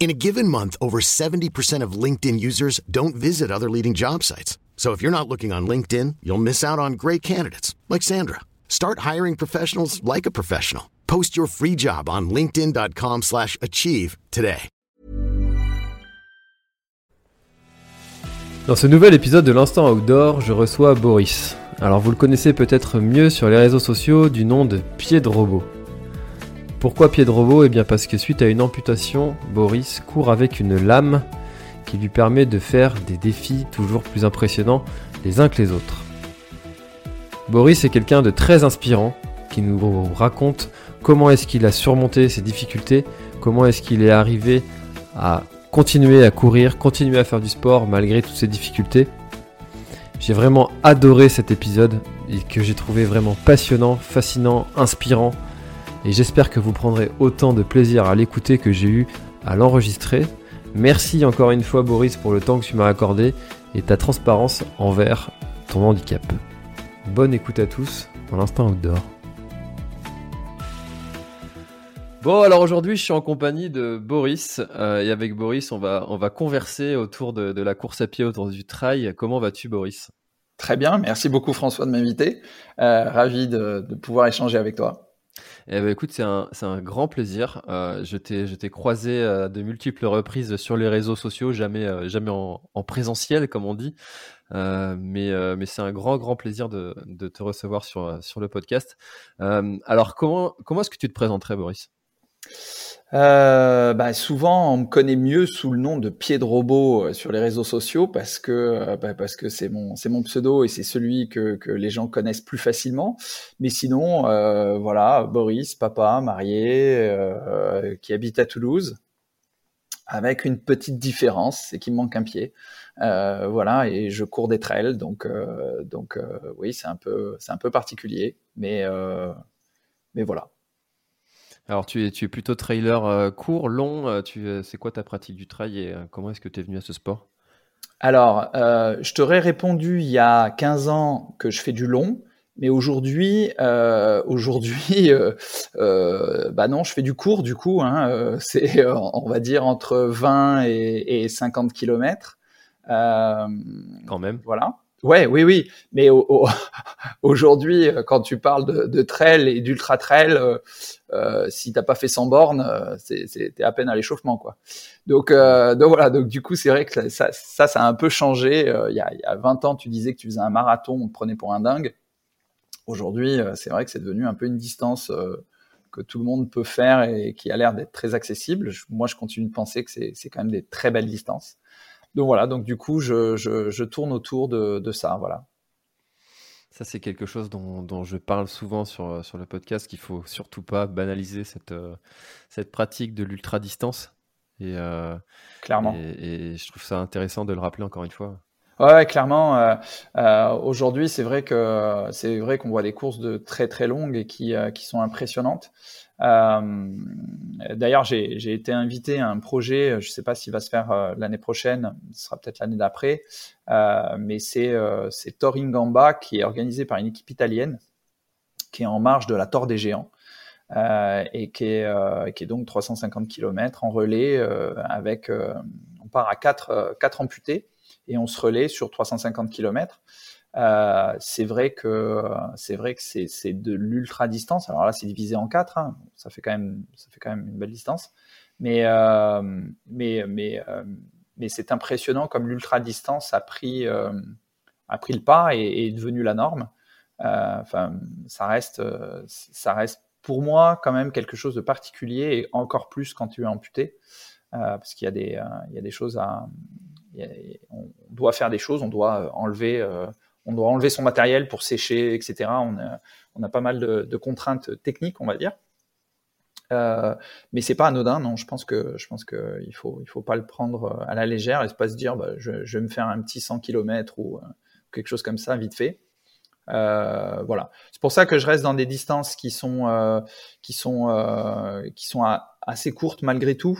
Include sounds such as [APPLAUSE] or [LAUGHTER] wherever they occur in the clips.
In a given month, over 70% of LinkedIn users don't visit other leading job sites. So if you're not looking on LinkedIn, you'll miss out on great candidates like Sandra. Start hiring professionals like a professional. Post your free job on linkedin.com/achieve today. Dans ce nouvel épisode de l'Instant Outdoor, je reçois Boris. Alors vous le connaissez peut-être mieux sur les réseaux sociaux du nom de Pied de Robot. Pourquoi pied de robot Eh bien parce que suite à une amputation, Boris court avec une lame qui lui permet de faire des défis toujours plus impressionnants les uns que les autres. Boris est quelqu'un de très inspirant qui nous raconte comment est-ce qu'il a surmonté ses difficultés, comment est-ce qu'il est arrivé à continuer à courir, continuer à faire du sport malgré toutes ces difficultés. J'ai vraiment adoré cet épisode et que j'ai trouvé vraiment passionnant, fascinant, inspirant et j'espère que vous prendrez autant de plaisir à l'écouter que j'ai eu à l'enregistrer. Merci encore une fois Boris pour le temps que tu m'as accordé et ta transparence envers ton handicap. Bonne écoute à tous dans l'instant outdoor. Bon alors aujourd'hui je suis en compagnie de Boris euh, et avec Boris on va, on va converser autour de, la course à pied, autour du trail. Comment vas-tu Boris? Très bien, merci beaucoup François de m'inviter. Euh, ravi de pouvoir échanger avec toi. Eh ben, écoute, c'est un, un, grand plaisir. Euh, je t'ai croisé euh, de multiples reprises sur les réseaux sociaux, jamais, euh, jamais en, en, présentiel, comme on dit. Euh, mais mais c'est un grand, grand plaisir de, de, te recevoir sur, sur le podcast. alors, comment, comment est-ce que tu te présenterais, Boris? Euh, bah souvent, on me connaît mieux sous le nom de pied de robot euh, sur les réseaux sociaux parce que euh, bah parce que c'est mon pseudo et c'est celui que, que les gens connaissent plus facilement. Mais sinon, euh, voilà, Boris, papa, marié, euh, qui habite à Toulouse, avec une petite différence, c'est qu'il me manque un pied. voilà, et je cours des trails, donc donc oui, c'est un peu c'est un peu particulier, mais mais voilà. Alors, tu es, tu es plutôt trailer euh, court, long. Euh, tu, euh, c'est quoi ta pratique du trail et comment est-ce que tu es venu à ce sport? Alors, je t'aurais répondu il y a 15 ans que je fais du long. Mais aujourd'hui, aujourd'hui, [LAUGHS] bah non, je fais du court du coup. Hein, [LAUGHS] c'est, on va dire entre 20 et, et 50 km. Quand même. Voilà. Ouais, oui, oui. Mais [LAUGHS] aujourd'hui, euh, quand tu parles de, de trail et d'ultra trail, euh, euh, si t'as pas fait 100 bornes, euh, c'est à peine à l'échauffement, quoi. Donc, donc voilà. Donc du coup, c'est vrai que ça, ça, ça a un peu changé. Il y, a, il y a 20 ans, tu disais que tu faisais un marathon, on te prenait pour un dingue. Aujourd'hui, c'est vrai que c'est devenu un peu une distance que tout le monde peut faire et qui a l'air d'être très accessible. moi, je continue de penser que c'est quand même des très belles distances donc voilà, donc du coup, je, je, tourne autour de, de, ça, voilà. Ça, c'est quelque chose dont, dont, je parle souvent sur, sur le podcast, qu'il faut surtout pas banaliser cette, euh, cette pratique de l'ultra-distance. Et, euh, Clairement. Et, je trouve ça intéressant de le rappeler encore une fois. Ouais, clairement. Euh, euh, Aujourd'hui, c'est vrai que c'est vrai qu'on voit des courses de très très longues et qui, euh, qui sont impressionnantes. Euh, D'ailleurs, j'ai été invité à un projet, je ne sais pas s'il va se faire euh, l'année prochaine, ce sera peut-être l'année d'après, euh, mais c'est euh, Toringamba qui est organisé par une équipe italienne qui est en marge de la Tor des Géants. Euh, et qui est, euh, qui est donc 350 km en relais avec on part à quatre, quatre amputés et on se relaie sur 350 km. Euh, c'est vrai que c'est vrai que c'est de l'ultra distance. Alors là, c'est divisé en quatre. Hein. Ça fait quand même ça fait quand même une belle distance. Mais euh, mais mais euh, mais c'est impressionnant comme l'ultra distance a pris a pris le pas et, est devenu la norme. Enfin, ça reste ça reste pour moi quand même quelque chose de particulier et encore plus quand tu es amputé, parce qu'il y a des il y a des choses à on doit faire des choses, on doit enlever on doit enlever son matériel pour sécher, etc. On a, pas mal de, contraintes techniques, on va dire. Euh, mais c'est pas anodin, non. Je pense que je pense que il faut pas le prendre à la légère et pas se dire bah, je, vais me faire un petit 100 km ou quelque chose comme ça vite fait. Euh, voilà. C'est pour ça que je reste dans des distances qui sont euh, euh, assez courtes malgré tout,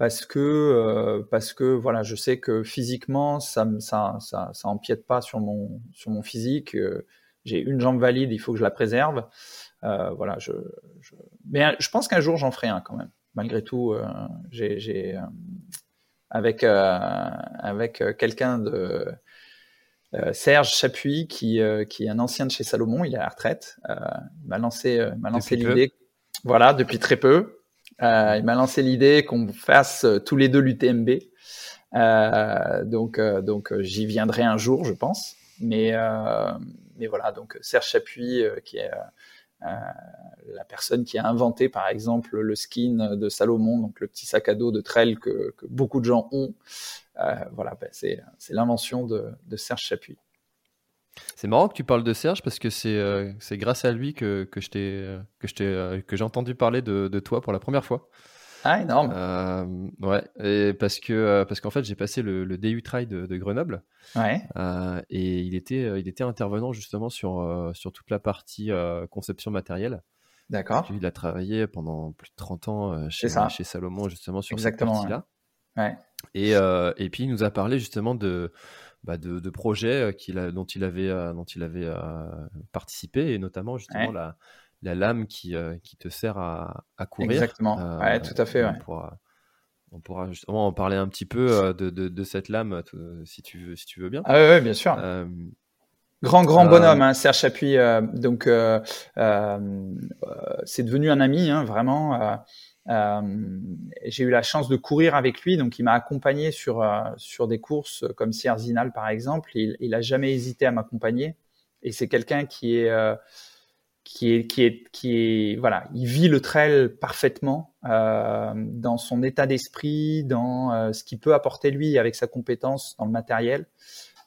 parce que euh, parce que voilà, je sais que physiquement ça ça ça, ça empiète pas sur mon sur mon physique. J'ai une jambe valide, il faut que je la préserve. voilà, je, je, mais je pense qu'un jour j'en ferai un quand même. Malgré tout, j'ai avec avec quelqu'un de euh, Serge Chapuis, qui, euh, qui est un ancien de chez Salomon, il est à la retraite, euh, m'a lancé, m'a lancé l'idée, voilà, depuis très peu. Il m'a lancé l'idée qu'on fasse tous les deux l'UTMB. donc, donc j'y viendrai un jour, je pense. Mais, mais voilà, donc Serge Chapuis, qui est la personne qui a inventé, par exemple, le skin de Salomon, donc le petit sac à dos de trail que, que beaucoup de gens ont. Euh, voilà, ben, c'est l'invention de, Serge Chapuis. C'est marrant que tu parles de Serge parce que c'est euh, grâce à lui que, que j'ai entendu parler de, toi pour la première fois. Ah, énorme. Euh, ouais, et parce que parce qu'en fait, j'ai passé le, le, DU Trail de, Grenoble. Ouais. et il était, il était intervenant justement sur, sur toute la partie conception matérielle. D'accord. Il a travaillé pendant plus de 30 ans chez, chez Salomon justement sur Exactement, cette partie-là. Ouais. Et, euh, et puis il nous a parlé justement de, bah de, de, projets euh, qu'il a, dont il avait, euh, dont il avait participé, et notamment justement la, la, lame qui, qui te sert à, à courir. Exactement, ouais, tout à fait. Ouais. On, pourra, on pourra justement en parler un petit peu de, de, de cette lame si tu veux, si tu veux bien. Ah oui, bien sûr. Grand, grand bonhomme, hein, Serge Chapuis. donc, c'est devenu un ami, hein, vraiment. Euh, j'ai eu la chance de courir avec lui, donc il m'a accompagné sur euh, sur des courses comme Sierzinal par exemple. Il, il a jamais hésité à m'accompagner et c'est quelqu'un qui est euh, qui est qui est voilà, il vit le trail parfaitement dans son état d'esprit, dans ce qu'il peut apporter lui avec sa compétence dans le matériel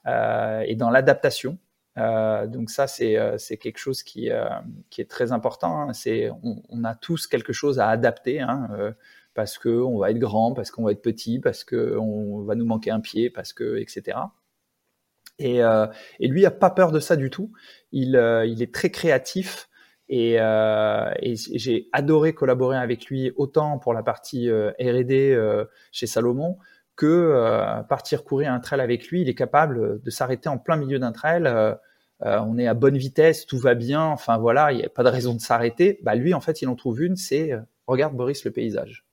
et dans l'adaptation. Euh, donc ça, c'est euh, quelque chose qui, euh, est très important. Hein. C'est on, a tous quelque chose à adapter, hein, parce que on va être grand, parce qu'on va être petit, parce que on va nous manquer un pied, parce que etc. Et, et lui a pas peur de ça du tout. Il, est très créatif. Et j'ai adoré collaborer avec lui autant pour la partie R&D chez Salomon que euh, partir courir un trail avec lui, il est capable de s'arrêter en plein milieu d'un trail. Euh, euh, on est à bonne vitesse, tout va bien. Enfin voilà, il n'y a pas de raison de s'arrêter. Bah lui, en fait, il en trouve une. C'est regarde Boris le paysage.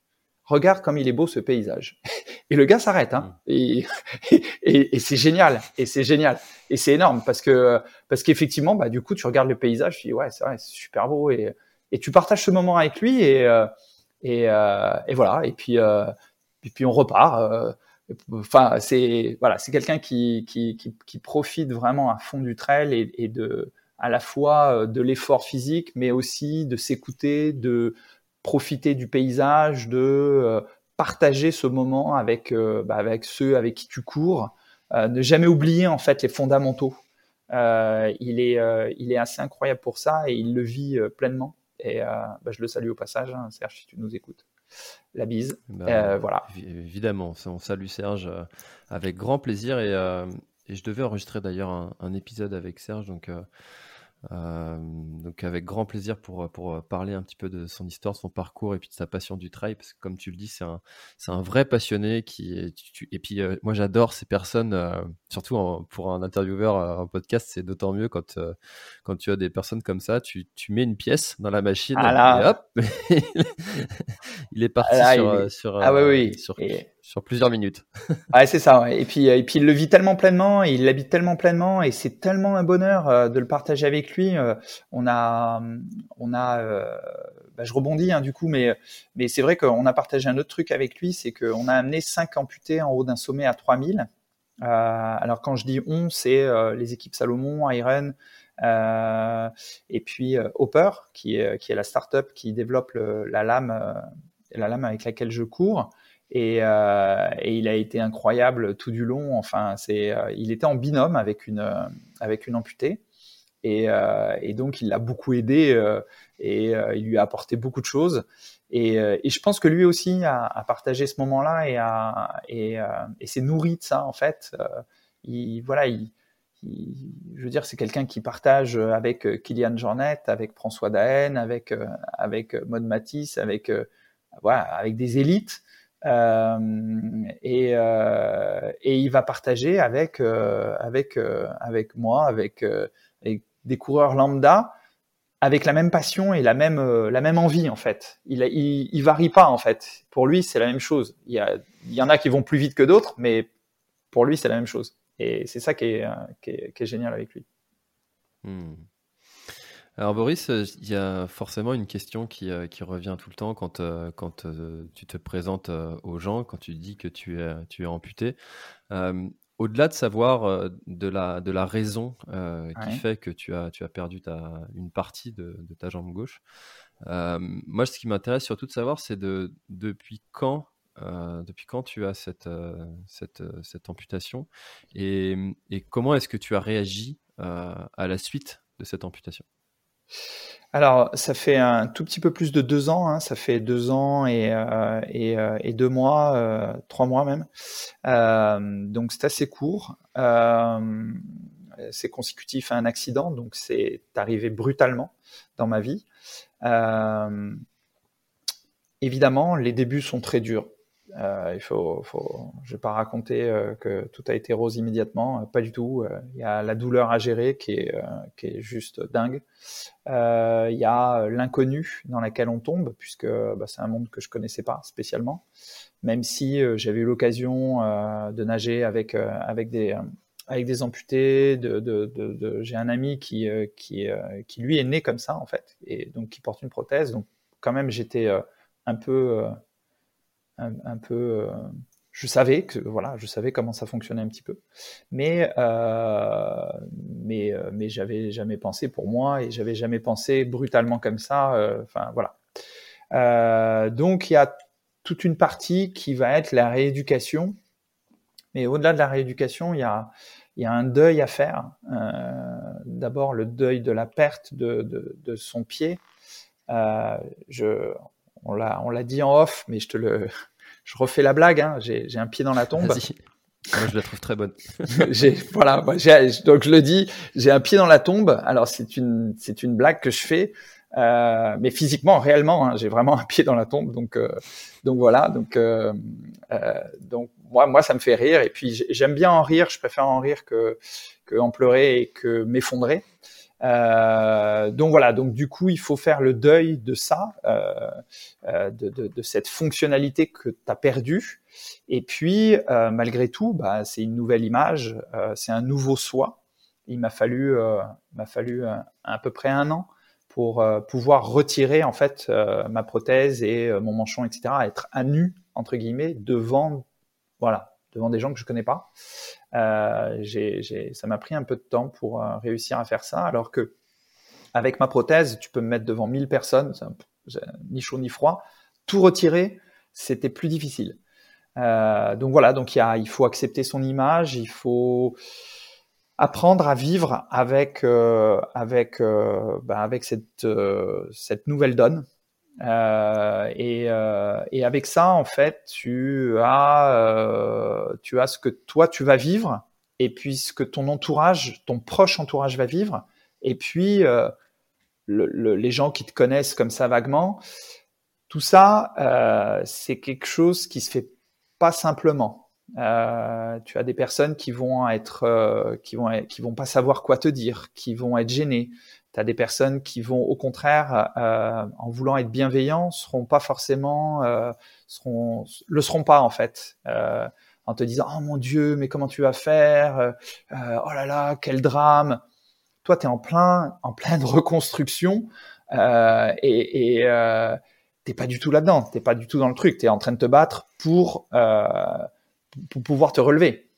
Regarde comme il est beau ce paysage. [LAUGHS] Et le gars s'arrête, hein. Mm. Et, [LAUGHS] et, et c'est génial. Et c'est génial. Et c'est énorme parce que parce qu'effectivement, bah du coup, tu regardes le paysage, tu dis ouais, c'est vrai, c'est super beau et et tu partages ce moment avec lui et et, et voilà. Et puis et puis on repart. Euh, enfin, c'est voilà, c'est quelqu'un qui, qui, qui, qui, profite vraiment à fond du trail et, de à la fois euh, de l'effort physique, mais aussi de s'écouter, de profiter du paysage, de euh, partager ce moment avec bah, avec ceux avec qui tu cours, ne jamais oublier en fait les fondamentaux. Euh, il est il est assez incroyable pour ça et il le vit pleinement. Et bah, je le salue au passage, hein, Serge, si tu nous écoutes la bise. Bah, euh, voilà. Évidemment, on salue Serge euh, avec grand plaisir et, euh, et je devais enregistrer d'ailleurs un, un, épisode avec Serge, donc euh, donc avec grand plaisir pour, pour parler un petit peu de son histoire, son parcours et puis de sa passion du trail, parce que comme tu le dis, c'est un, c'est un vrai passionné qui est, et puis euh, moi j'adore ces personnes, euh, surtout pour un intervieweur en podcast, c'est d'autant mieux quand, quand tu as des personnes comme ça, tu, tu mets une pièce dans la machine ah et hop, [LAUGHS] il est parti sur, sur, ah oui, oui. sur, sur plusieurs minutes. [LAUGHS] ouais, c'est ça. Et puis, et puis il le vit tellement pleinement, il l'habite tellement pleinement, et c'est tellement un bonheur euh, de le partager avec lui. Euh, on a, on a, euh, bah, je rebondis hein, du coup, mais, mais c'est vrai qu'on a partagé un autre truc avec lui, c'est qu'on a amené cinq amputés en haut d'un sommet à 3000. Euh, alors quand je dis on, c'est les équipes Salomon, Iron, et puis Hopper, qui est, qui est la startup qui développe la lame, la lame avec laquelle je cours. Et, euh, et, il a été incroyable tout du long. Enfin, c'est, euh, il était en binôme avec une euh, avec une amputée, et, euh, et donc il l'a beaucoup aidé et il lui a apporté beaucoup de choses. Et, et, je pense que lui aussi a, a partagé ce moment-là et, a, et, et s'est nourri de ça en fait. il, voilà, il, je veux dire, c'est quelqu'un qui partage avec Kylian Jornet, avec François Daen, avec avec Maud Matisse, avec voilà, avec des élites. Euh, et, euh, et il va partager avec euh, avec avec moi, avec, avec, des coureurs lambda, avec la même passion et la même la même envie en fait. Il, il, il varie pas en fait. Pour lui, c'est la même chose. Il y, a, il y en a qui vont plus vite que d'autres, mais pour lui, c'est la même chose. Et c'est ça qui est, qui est, qui est, génial avec lui. Hmm. Alors Boris, euh, il y a forcément une question qui, euh, qui revient tout le temps quand, euh, quand tu te présentes aux gens, quand tu dis que tu es, tu es amputé. Au-delà de savoir de, la, de la raison qui fait que tu as, tu as perdu ta, une partie de, de ta jambe gauche, moi ce qui m'intéresse surtout de savoir c'est de, depuis quand depuis quand tu as cette, cette, cette amputation et, et comment est-ce que tu as réagi à la suite de cette amputation? Alors, ça fait un tout petit peu plus de deux ans. Hein. ça fait deux ans et, euh, euh, deux mois, euh, trois mois même. Donc, c'est assez court. C'est consécutif à un accident, donc c'est arrivé brutalement dans ma vie. évidemment, les débuts sont très durs. Euh, il faut, je vais pas raconter euh, que tout a été rose immédiatement, euh, pas du tout. Il y a la douleur à gérer qui est, qui est juste dingue. Il y a l'inconnu dans laquelle on tombe, puisque bah, c'est un monde que je connaissais pas spécialement. Même si j'avais eu l'occasion de nager avec avec des avec des amputés. J'ai un ami qui qui qui lui est né comme ça en fait, et donc qui porte une prothèse. Donc quand même j'étais un peu un, peu euh, je savais que voilà, je savais comment ça fonctionnait un petit peu, mais euh, mais euh, mais j'avais jamais pensé pour moi et j'avais jamais pensé brutalement comme ça. Enfin voilà. donc il y a toute une partie qui va être la rééducation, mais au-delà de la rééducation, il y a il y a un deuil à faire. D'abord le deuil de la perte de, de, son pied. on l'a dit en off, mais je te le je refais la blague, hein, j'ai un pied dans la tombe. Moi, je la trouve très bonne. [LAUGHS] voilà, donc je le dis, j'ai un pied dans la tombe. Alors c'est une, c'est une blague que je fais, euh, mais physiquement, réellement, hein, j'ai vraiment un pied dans la tombe. Donc, euh, donc voilà, donc, euh, euh donc moi, moi, ça me fait rire. Et puis j'aime bien en rire. Je préfère en rire que que en pleurer et que m'effondrer. Euh, donc voilà, donc du coup, il faut faire le deuil de ça, euh, euh de, de, de, cette fonctionnalité que tu as perdue. Et puis, euh, malgré tout, bah, c'est une nouvelle image, euh, c'est un nouveau soi. Il m'a fallu, m'a fallu à peu près un an pour pouvoir retirer en fait ma prothèse et mon manchon, etc., être à nu entre guillemets devant, voilà, devant des gens que je connais pas. Euh, ça m'a pris un peu de temps pour euh, réussir à faire ça, alors que avec ma prothèse, tu peux me mettre devant 1000 personnes, ni chaud ni froid. Tout retirer, c'était plus difficile. Euh, donc voilà, donc il, faut accepter son image, il faut apprendre à vivre avec bah avec cette cette nouvelle donne euh, et, euh, et, avec ça, en fait, tu as, euh, tu as ce que toi tu vas vivre, et puis ce que ton entourage, ton proche entourage va vivre, et puis le, le, les gens qui te connaissent comme ça vaguement. Tout ça, c'est quelque chose qui se fait pas simplement. Tu as des personnes qui vont être, qui vont, qui vont pas savoir quoi te dire, qui vont être gênées, tu as des personnes qui vont au contraire, euh, en voulant être bienveillants, seront pas forcément, euh, seront, le seront pas en fait, euh, en te disant oh mon Dieu, mais comment tu vas faire euh, Oh là là, quel drame Toi, tu es en plein, en pleine [LAUGHS] reconstruction euh, et, et t'es pas du tout là-dedans, t'es pas du tout dans le truc, tu es en train de te battre pour pour pouvoir te relever.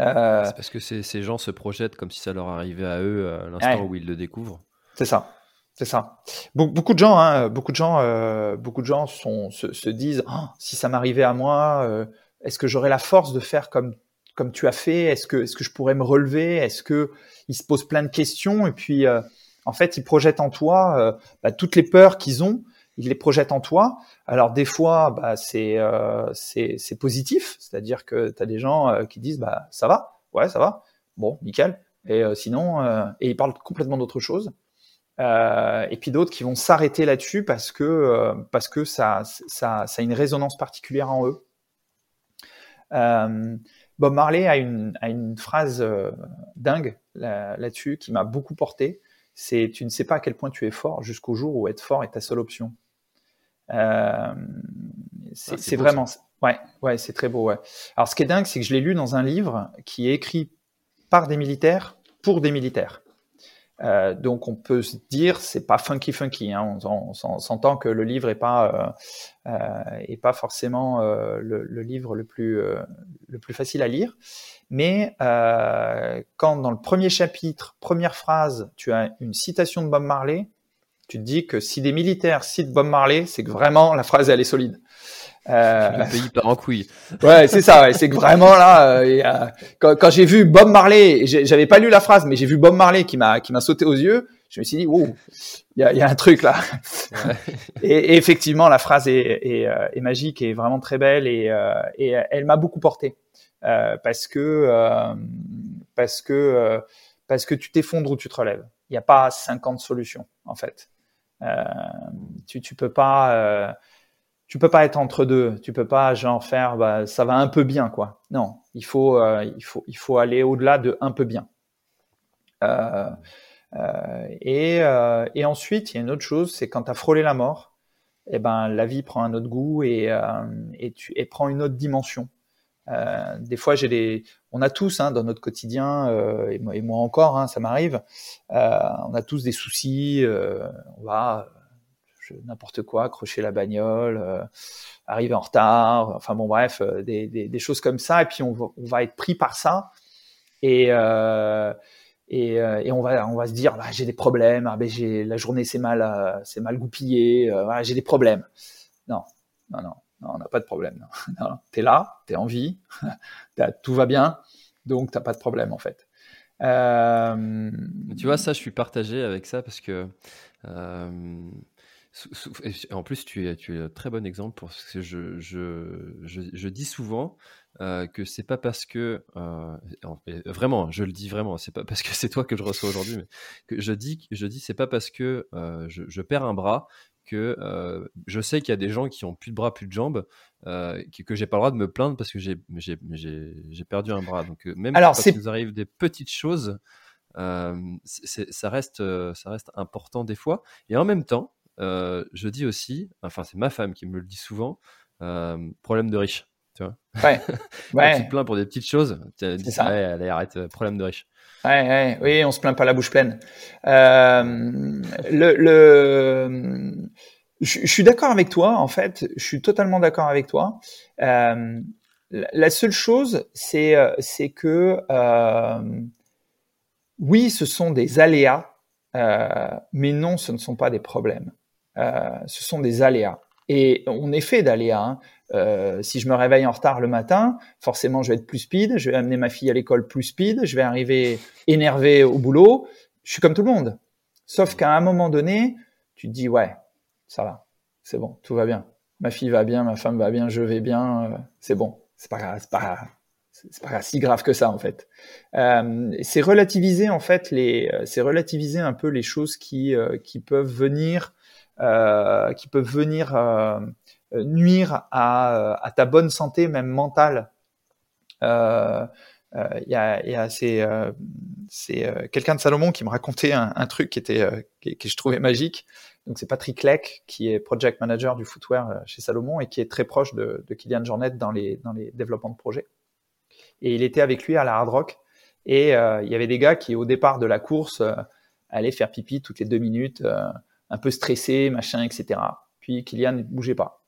Euh, c'est parce que ces, gens se projettent comme si ça leur arrivait à eux à l'instant où ils le découvrent. C'est ça. C'est ça. beaucoup de gens, hein, beaucoup de gens, euh, beaucoup de gens sont, se, disent oh, si ça m'arrivait à moi, euh, est-ce que j'aurais la force de faire comme comme tu as fait? Est-ce que est-ce que je pourrais me relever? Est-ce que ils se posent plein de questions? Et puis en fait ils projettent en toi bah, toutes les peurs qu'ils ont il les projette en toi. Alors des fois, bah, c'est euh, c'est positif, c'est-à-dire que tu as des gens euh, qui disent bah ça va, ouais ça va, bon nickel. Et euh, sinon, et ils parlent complètement d'autre chose. et puis d'autres qui vont s'arrêter là-dessus parce que ça, a une résonance particulière en eux. Bob Marley a une phrase dingue là-dessus qui m'a beaucoup porté. C'est tu ne sais pas à quel point tu es fort jusqu'au jour où être fort est ta seule option. Euh, c'est ah, vraiment, ouais, ouais, c'est très beau. Ouais. Alors, ce qui est dingue, c'est que je l'ai lu dans un livre qui est écrit par des militaires pour des militaires. Euh, donc on peut se dire c'est pas funky funky. Hein. On, s'entend que le livre est pas euh, euh est pas forcément euh, le, le, livre le plus euh, le plus facile à lire. Mais quand dans le premier chapitre, première phrase, tu as une citation de Bob Marley, tu te dis que si des militaires citent Bob Marley, c'est que vraiment la phrase elle est solide. Euh... Le pays part en couille. Ouais, c'est ça. Ouais. C'est que vraiment là, euh, quand, quand j'ai vu Bob Marley, j'avais pas lu la phrase, mais j'ai vu Bob Marley qui m'a qui m'a sauté aux yeux. Je me suis dit, wow, il y a, y a, un truc là. Ouais. [LAUGHS] et, et, effectivement, la phrase est, est, euh, est, magique et vraiment très belle et, euh, et elle m'a beaucoup porté euh, parce que parce que parce que tu t'effondres ou tu te relèves. Il n'y a pas 50 solutions en fait. Euh, tu, tu peux pas, euh, tu peux pas être entre deux. Tu peux pas genre faire, bah, ça va un peu bien quoi. Non, il faut, euh, il faut, il faut aller au-delà de un peu bien. et, et ensuite, il y a une autre chose, c'est quand tu as frôlé la mort, eh ben la vie prend un autre goût et, et, tu, et prend une autre dimension. Euh, des fois, on a tous hein, dans notre quotidien, euh, et, moi, encore, hein, ça m'arrive. Euh, on a tous des soucis. On va n'importe quoi, accrocher la bagnole, arriver en retard. Enfin bon, bref, des, choses comme ça. Et puis on va, être pris par ça. Et on va se dire bah, j'ai des problèmes ah, ben la journée c'est mal c'est mal goupillé j'ai des problèmes non non non non, on n'a pas de problème. [LAUGHS] Tu es là, tu es en vie, [LAUGHS] tout va bien, donc tu n'as pas de problème en fait. Euh... Tu vois, ça, je suis partagé avec ça parce que. Euh, en plus, tu es, tu es un très bon exemple pour que je, dis souvent euh, que c'est pas parce que euh, vraiment, je le dis vraiment, c'est pas parce que c'est toi que je reçois aujourd'hui, mais que je dis, je dis, c'est pas parce que je, perds un bras que euh, je sais qu'il y a des gens qui ont plus de bras, plus de jambes, euh, que, que j'ai pas le droit de me plaindre parce que j'ai perdu un bras. Donc euh, même Alors, quand il nous arrive des petites choses, ça reste ça reste important des fois. Et en même temps, je dis aussi, enfin c'est ma femme qui me le dit souvent, problème de riche. Tu vois ouais. [LAUGHS] ouais. tu te plains pour des petites choses, tu dis ça. Ouais, allez, arrête, problème de riche. Ouais, ouais, oui, on se plaint pas la bouche pleine. Euh, le, le, je, je suis d'accord avec toi, en fait. Je suis totalement d'accord avec toi. Euh, la seule chose, c'est, euh, c'est que euh, oui, ce sont des aléas, euh, mais non, ce ne sont pas des problèmes. Euh, ce sont des aléas. Et on est fait d'aléas. Hein. Euh, si je me réveille en retard le matin, forcément je vais être plus speed, je vais amener ma fille à l'école plus speed, je vais arriver énervé au boulot. Je suis comme tout le monde. Sauf qu'à un moment donné, tu te dis ouais, ça va, c'est bon, tout va bien. Ma fille va bien, ma femme va bien, je vais bien, euh, c'est bon. C'est pas pas pas si grave que ça en fait. Euh, c'est relativiser en fait les, c'est relativiser un peu les choses qui qui peuvent venir, qui peuvent venir nuire à, à, ta bonne santé, même mentale. Euh, euh, il y a, y a c'est euh, quelqu'un de Salomon qui me racontait un, un truc qui était que je trouvais magique. Donc c'est Patrick Leck qui est project manager du footwear chez Salomon et qui est très proche de, de Kylian Jornet dans les dans les développements de projets. Et il était avec lui à la Hard Rock et euh, il y avait des gars qui au départ de la course euh, allaient faire pipi toutes les deux minutes, un peu stressés, machin, etc. Puis Kylian ne bougeait pas.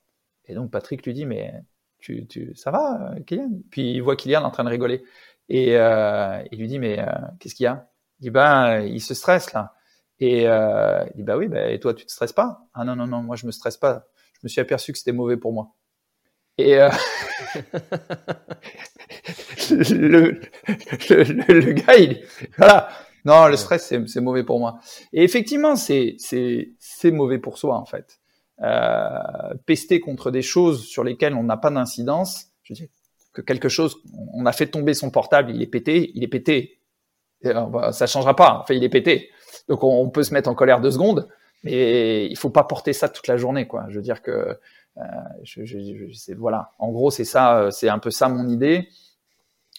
Et donc Patrick lui dit mais tu, tu ça va Kylian? Puis il voit Kylian en train de rigoler et euh, il lui dit mais euh, qu'est-ce qu'il y a? Il dit ben il se stresse là. Et euh, il dit bah oui bah, et toi tu te stresses pas? Ah non non non moi je me stresse pas. Je me suis aperçu que c'était mauvais pour moi. Et euh, [LAUGHS] le, le, le, gars il voilà non le stress c'est mauvais pour moi. Et effectivement c'est c'est c'est mauvais pour soi en fait. Pester contre des choses sur lesquelles on n'a pas d'incidence, je dis que quelque chose, on a fait tomber son portable, il est pété, il est pété. Bah, ça changera pas. Enfin, il est pété. Donc on, peut se mettre en colère deux secondes, mais il faut pas porter ça toute la journée, quoi. Je veux dire que euh, je, je, voilà. En gros, c'est ça, c'est un peu ça mon idée,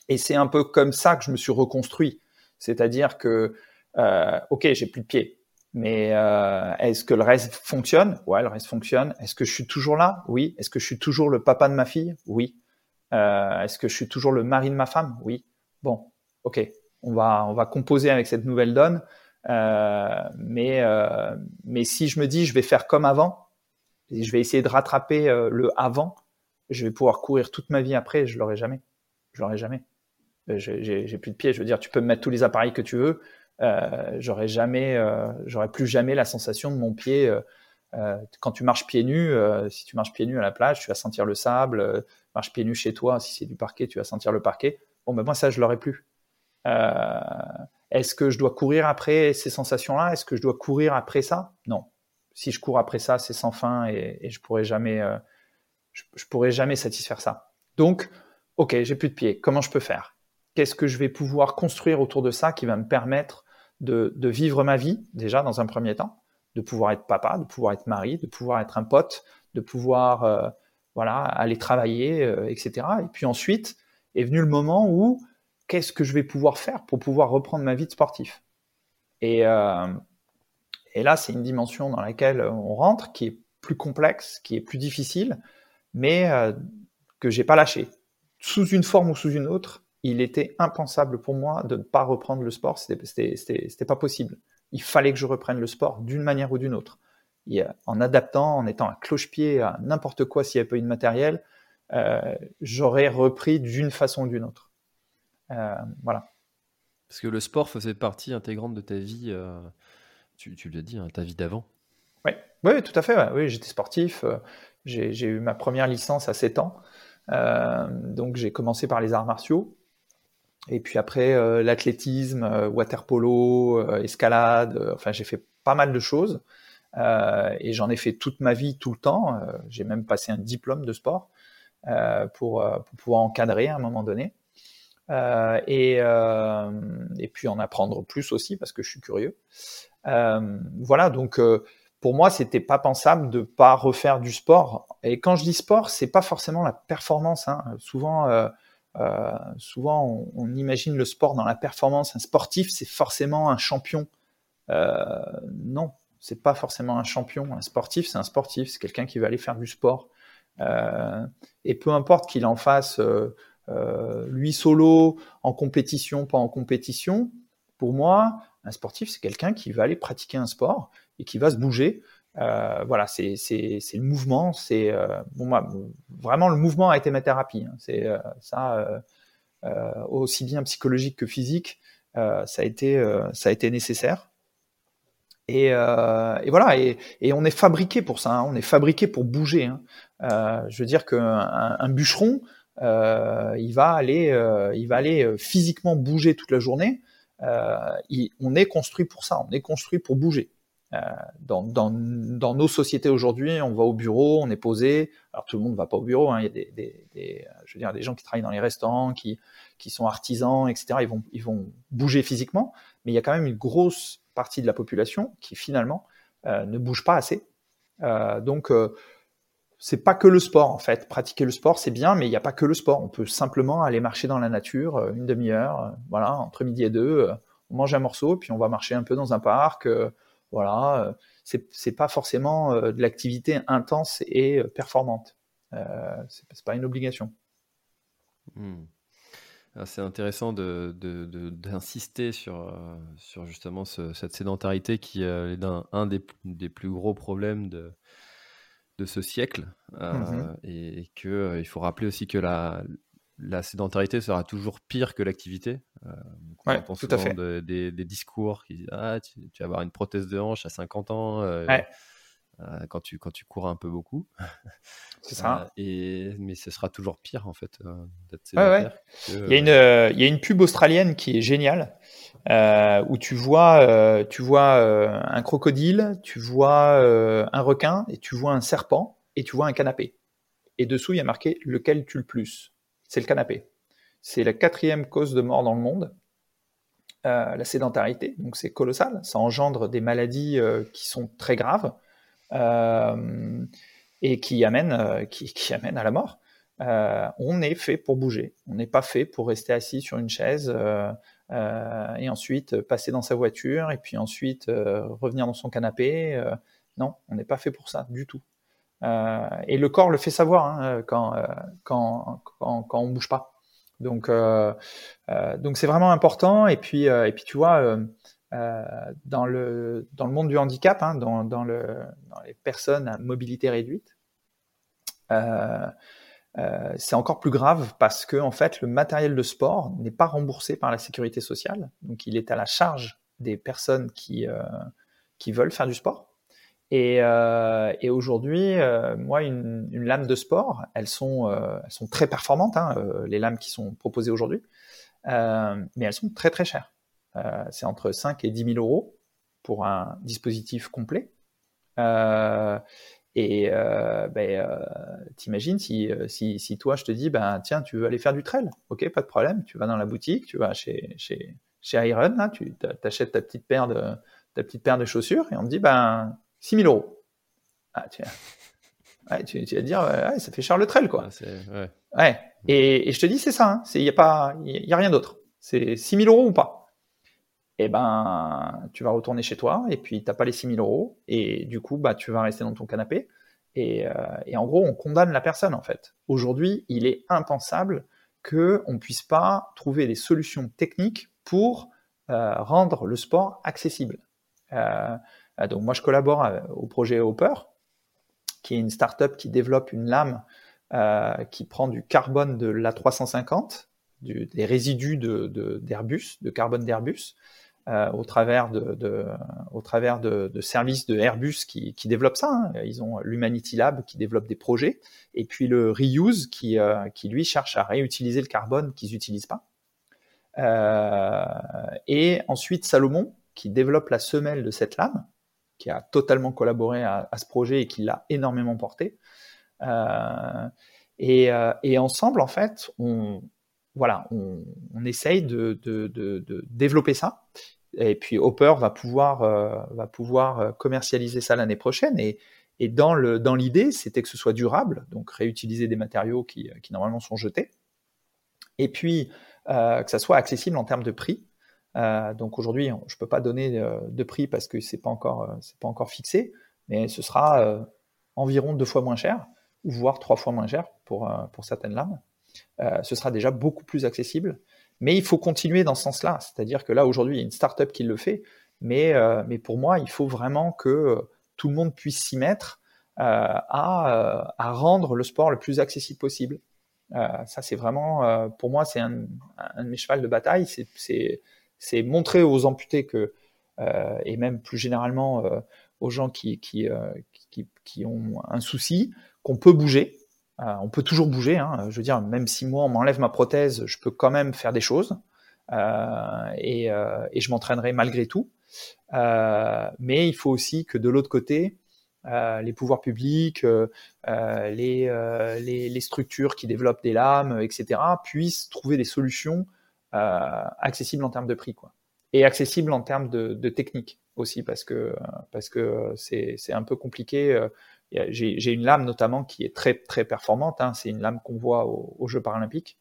et c'est un peu comme ça que je me suis reconstruit. C'est-à-dire que, euh, ok, j'ai plus de pieds, mais euh, est-ce que le reste fonctionne? Ouais, le reste fonctionne. Est-ce que je suis toujours là? Oui. Est-ce que je suis toujours le papa de ma fille? Oui. Euh, est-ce que je suis toujours le mari de ma femme? Oui. Bon, ok. On va on va composer avec cette nouvelle donne. Euh, mais mais si je me dis je vais faire comme avant, je vais essayer de rattraper le avant, je vais pouvoir courir toute ma vie après. je l'aurai jamais. Je l'aurai jamais. J'ai plus de pieds. Je veux dire, tu peux me mettre tous les appareils que tu veux. Euh, j'aurais jamais, euh, j'aurais plus jamais la sensation de mon pied. Euh, quand tu marches pieds nus, si tu marches pieds nus à la plage, tu vas sentir le sable. marches pieds nus chez toi, si c'est du parquet, tu vas sentir le parquet. Bon, ben moi ça, je l'aurais plus. Est-ce que je dois courir après ces sensations-là? Est-ce que je dois courir après ça? Non. Si je cours après ça, c'est sans fin et, et je pourrais jamais, je, je pourrais jamais satisfaire ça. Donc, ok, j'ai plus de pieds. Comment je peux faire? Qu'est-ce que je vais pouvoir construire autour de ça qui va me permettre de, vivre ma vie, déjà dans un premier temps, de pouvoir être papa, de pouvoir être mari, de pouvoir être un pote, de pouvoir euh, voilà aller travailler, euh, etc. Et puis ensuite est venu le moment où qu'est-ce que je vais pouvoir faire pour pouvoir reprendre ma vie de sportif? Et, euh, et là, c'est une dimension dans laquelle on rentre qui est plus complexe, qui est plus difficile, mais que j'ai pas lâché. Sous une forme ou sous une autre, il était impensable pour moi de ne pas reprendre le sport. C'était pas possible. Il fallait que je reprenne le sport d'une manière ou d'une autre. en adaptant, en étant un cloche-pied à n'importe quoi s'il n'y avait pas eu de matériel, euh, j'aurais repris d'une façon ou d'une autre. Euh, voilà. Parce que le sport faisait partie intégrante de ta vie, euh, tu, l'as dit, hein, ta vie d'avant. Oui, oui, tout à fait. Oui, j'étais sportif. J'ai eu ma première licence à 7 ans. donc j'ai commencé par les arts martiaux. Et puis après, euh, l'athlétisme, euh, water polo, euh, escalade, enfin j'ai fait pas mal de choses. et j'en ai fait toute ma vie, tout le temps. j'ai même passé un diplôme de sport pour, pour, pouvoir encadrer à un moment donné. et, et puis en apprendre plus aussi parce que je suis curieux. voilà, donc pour moi, c'était pas pensable de pas refaire du sport. Et quand je dis sport, c'est pas forcément la performance. Hein. Souvent, euh, souvent, on, imagine le sport dans la performance. Un sportif, c'est forcément un champion. Euh, non, c'est pas forcément un champion. Un sportif, c'est un sportif. C'est quelqu'un qui va aller faire du sport. Euh, et peu importe qu'il en fasse lui solo, en compétition, pas en compétition. Pour moi, un sportif, c'est quelqu'un qui va aller pratiquer un sport et qui va se bouger euh, voilà, c'est le mouvement. C'est euh, moi, vraiment le mouvement a été ma thérapie. Hein. C'est euh, ça, aussi bien psychologique que physique, ça a été nécessaire. Et, voilà, et, et, on est fabriqué pour ça. Hein. On est fabriqué pour bouger. Hein. je veux dire qu'un un bûcheron, il va aller, il va aller physiquement bouger toute la journée. on est construit pour ça. On est construit pour bouger. Euh, dans, nos sociétés aujourd'hui, on va au bureau, on est posé. Alors tout le monde ne va pas au bureau. Hein. Il y a des, des, je veux dire, des gens qui travaillent dans les restaurants, qui, qui sont artisans, etc. Ils vont, ils vont bouger physiquement, mais il y a quand même une grosse partie de la population qui finalement euh, ne bouge pas assez. Euh, donc euh, c'est pas que le sport en fait. Pratiquer le sport c'est bien, mais il n'y a pas que le sport. On peut simplement aller marcher dans la nature euh, une demi-heure, voilà, entre midi et deux. on mange un morceau, puis on va marcher un peu dans un parc voilà, euh, c'est pas forcément euh, de l'activité intense et euh, performante. c'est pas une obligation. Hmm. Ah, c'est intéressant d'insister de, sur, sur justement cette sédentarité qui est un, des, des, plus gros problèmes de, de ce siècle. Mmh et, et qu'il faut rappeler aussi que la, la sédentarité sera toujours pire que l'activité. Euh, on pense tout à fait. des, discours qui disent Ah, tu, vas avoir une prothèse de hanche à 50 ans. Euh, quand, tu, quand tu cours un peu beaucoup. [LAUGHS] C'est ça. et, mais ce sera toujours pire, en fait, d'être sédentaire. il, y a une, il y a une pub australienne qui est géniale, où tu vois, tu vois un crocodile, tu vois un requin, et tu vois un serpent, et tu vois un canapé. Et dessous, il y a marqué lequel tue le plus. C'est le canapé. C'est la quatrième cause de mort dans le monde. Euh, la sédentarité, donc c'est colossal, ça engendre des maladies euh, qui sont très graves euh, et qui amènent, qui, qui, amènent à la mort. on est fait pour bouger, on n'est pas fait pour rester assis sur une chaise et ensuite passer dans sa voiture et puis ensuite revenir dans son canapé. non, on n'est pas fait pour ça du tout. Et le corps le fait savoir hein, quand, quand, quand, quand on bouge pas. Donc, euh, euh, donc c'est vraiment important. Et puis, euh, et puis tu vois, dans le dans le monde du handicap, hein, dans, dans, le, dans les personnes à mobilité réduite, c'est encore plus grave parce que en fait, le matériel de sport n'est pas remboursé par la sécurité sociale. Donc, il est à la charge des personnes qui qui veulent faire du sport. Et, euh, et aujourd'hui, euh, moi, une, lame de sport, elles sont, euh, très performantes, hein, les lames qui sont proposées aujourd'hui, mais elles sont très très chères. c'est entre 5 et 10 000 euros pour un dispositif complet. et ben, t'imagines si, si, toi, je te dis, ben, tiens, tu veux aller faire du trail, ok, pas de problème, tu vas dans la boutique, tu vas chez, chez, chez Iron, tu t'achètes ta petite paire de ta petite paire de chaussures et on te dit, ben 6 000 euros. Ah, tu, ouais, tu, tu, vas dire, ouais, ça fait Charles Trail, quoi. ouais. ouais. Et, et, je te dis, c'est ça. Il hein. n'y a pas, y a rien d'autre. C'est 6 000 euros ou pas. Et eh ben, tu vas retourner chez toi et puis t'as pas les 6 000 euros et du coup, bah, tu vas rester dans ton canapé. Et, euh, et en gros, on condamne la personne en fait. Aujourd'hui, il est impensable que on puisse pas trouver des solutions techniques pour euh, rendre le sport accessible. Euh, donc moi, je collabore euh, au projet Hopper, qui est une startup qui développe une lame euh, qui prend du carbone de l'A350, des résidus d'Airbus, de, de, carbone d'Airbus, au travers de, au travers de, services de Airbus qui, qui développent ça. Hein. Ils ont l'Humanity Lab qui développe des projets, et puis le Reuse qui, qui lui cherche à réutiliser le carbone qu'ils n'utilisent pas. et ensuite Salomon qui développe la semelle de cette lame, qui a totalement collaboré à, ce projet et qui l'a énormément porté. Euh, euh, et, ensemble, en fait, on, voilà, on, essaye de, développer ça. Et puis Hopper va pouvoir, euh, va pouvoir commercialiser ça l'année prochaine. Et, et dans l'idée, dans c'était que ce soit durable, donc réutiliser des matériaux qui, qui normalement sont jetés. Et puis que ça soit accessible en termes de prix. Euh, donc aujourd'hui, je ne peux pas donner euh, de prix parce que c'est pas encore euh, pas encore fixé, mais ce sera environ deux fois moins cher, voire trois fois moins cher pour pour certaines lames. ce sera déjà beaucoup plus accessible, mais il faut continuer dans ce sens-là. C'est-à-dire que là aujourd'hui, il y a une startup qui le fait, mais mais pour moi, il faut vraiment que tout le monde puisse s'y mettre à, à rendre le sport le plus accessible possible. ça, c'est vraiment, pour moi, c'est un, un, de mes chevals de bataille. C'est montrer aux amputés que, euh, et même plus généralement euh, aux gens qui, euh, qui, qui, ont un souci, qu'on peut bouger. on peut toujours bouger. Hein. Je veux dire, même si moi on m'enlève ma prothèse, je peux quand même faire des choses. Et, je m'entraînerai malgré tout. mais il faut aussi que de l'autre côté, les pouvoirs publics, les, les, structures qui développent des lames, etc., puissent trouver des solutions accessible en termes de prix, quoi. Et accessible en termes de, de technique aussi, parce que parce que c'est un peu compliqué. Euh, j'ai une lame notamment qui est très très performante. Hein. C'est une lame qu'on voit aux Jeux paralympiques.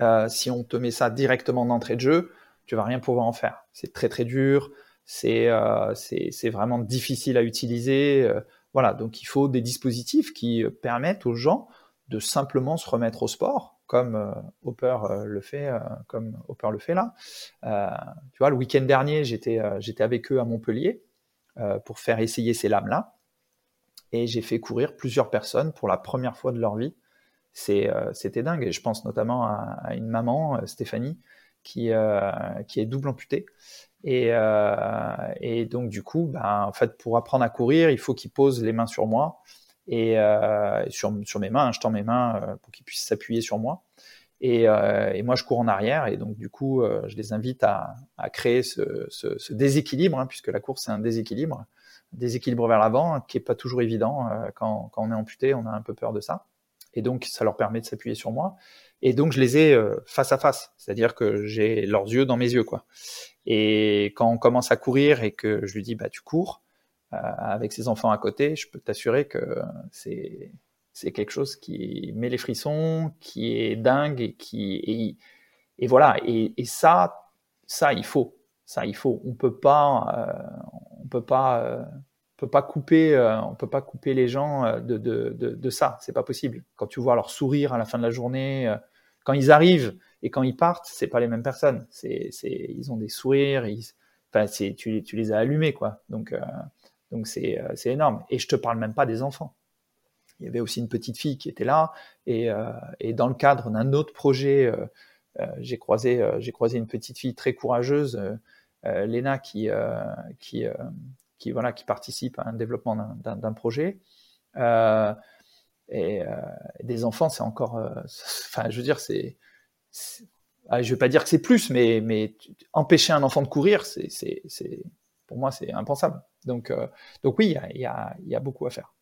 Euh, si on te met ça directement d'entrée de jeu, tu vas rien pouvoir en faire. C'est très très dur. C'est euh, c'est vraiment difficile à utiliser. Euh, voilà, donc il faut des dispositifs qui permettent aux gens de simplement se remettre au sport, comme euh, Hopper euh, le fait, euh, comme Hopper le fait là. tu vois, le week-end dernier, j'étais j'étais avec eux à Montpellier pour faire essayer ces lames là, et j'ai fait courir plusieurs personnes pour la première fois de leur vie. C'était dingue. Et je pense notamment à, une maman, Stéphanie, qui, qui est double amputé. Et, donc du coup, ben, en fait, pour apprendre à courir, il faut qu'il pose les mains sur moi et sur, sur mes mains. Hein, je tends mes mains pour qu'il puisse s'appuyer sur moi. Et, et, moi, je cours en arrière. Et donc, du coup, je les invite à, à créer ce, ce, ce déséquilibre, hein, puisque la course, c'est un déséquilibre déséquilibre vers l'avant, qui est pas toujours évident. Euh, quand, quand, on est amputé, on a un peu peur de ça. Et donc, ça leur permet de s'appuyer sur moi. Et donc, je les ai euh, face à face. C'est-à-dire que j'ai leurs yeux dans mes yeux, quoi. Et quand on commence à courir et que je lui dis, bah, tu cours, euh, avec ses enfants à côté, je peux t'assurer que c'est, quelque chose qui met les frissons, qui est dingue et qui, et, et voilà. Et, ça, ça, il faut. Ça, il faut. On peut pas, on peut pas, euh, peut pas couper, euh, on peut pas couper les gens euh, de, de, de, de ça. C'est pas possible. Quand tu vois leur sourire à la fin de la journée, quand ils arrivent et quand ils partent, c'est pas les mêmes personnes. C'est, c'est, ils ont des sourires, ils, enfin, c'est, tu, tu les as allumés, quoi. Donc, donc c'est, c'est énorme. Et je te parle même pas des enfants. Il y avait aussi une petite fille qui était là, et, et dans le cadre d'un autre projet, j'ai croisé, j'ai croisé une petite fille très courageuse euh, Lena qui, euh, qui, euh, participe à un développement d'un projet. et des enfants, c'est encore. [LAUGHS] Enfin, je veux dire, c'est ah, je vais pas dire que c'est plus, mais, mais empêcher un enfant de courir, c'est, pour moi, c'est impensable. Donc, donc oui, il y a, y a, beaucoup à faire.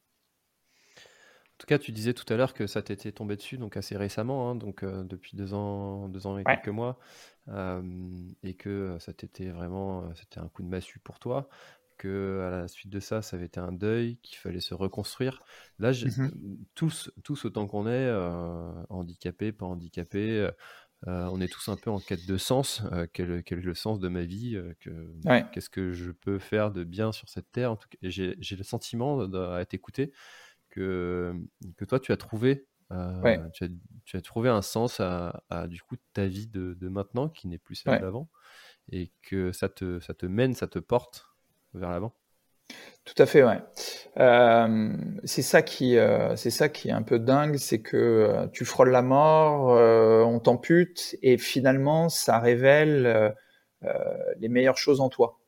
En tout cas, tu disais tout à l'heure que ça t'était tombé dessus, donc assez récemment, hein, donc depuis deux ans, deux ans et quelques mois et que ça t'était vraiment, c'était un coup de massue pour toi, que à la suite de ça, ça avait été un deuil, qu'il fallait se reconstruire. Là, mmh tous, tous autant qu'on est, handicapés, pas handicapés, on est tous un peu en quête de sens. quel, est le sens de ma vie Qu'est-ce que je peux faire de bien sur cette terre? J'ai le sentiment, à t'écouter, que, que toi, tu as trouvé euh, tu, as, trouvé un sens à, du coup ta vie de, maintenant qui n'est plus celle d'avant et que ça te, ça te mène, ça te porte vers l'avant. Tout à fait, ouais. Euh, c'est ça qui, euh, c'est ça qui est un peu dingue, c'est que tu frôles la mort, on t'ampute et finalement ça révèle les meilleures choses en toi.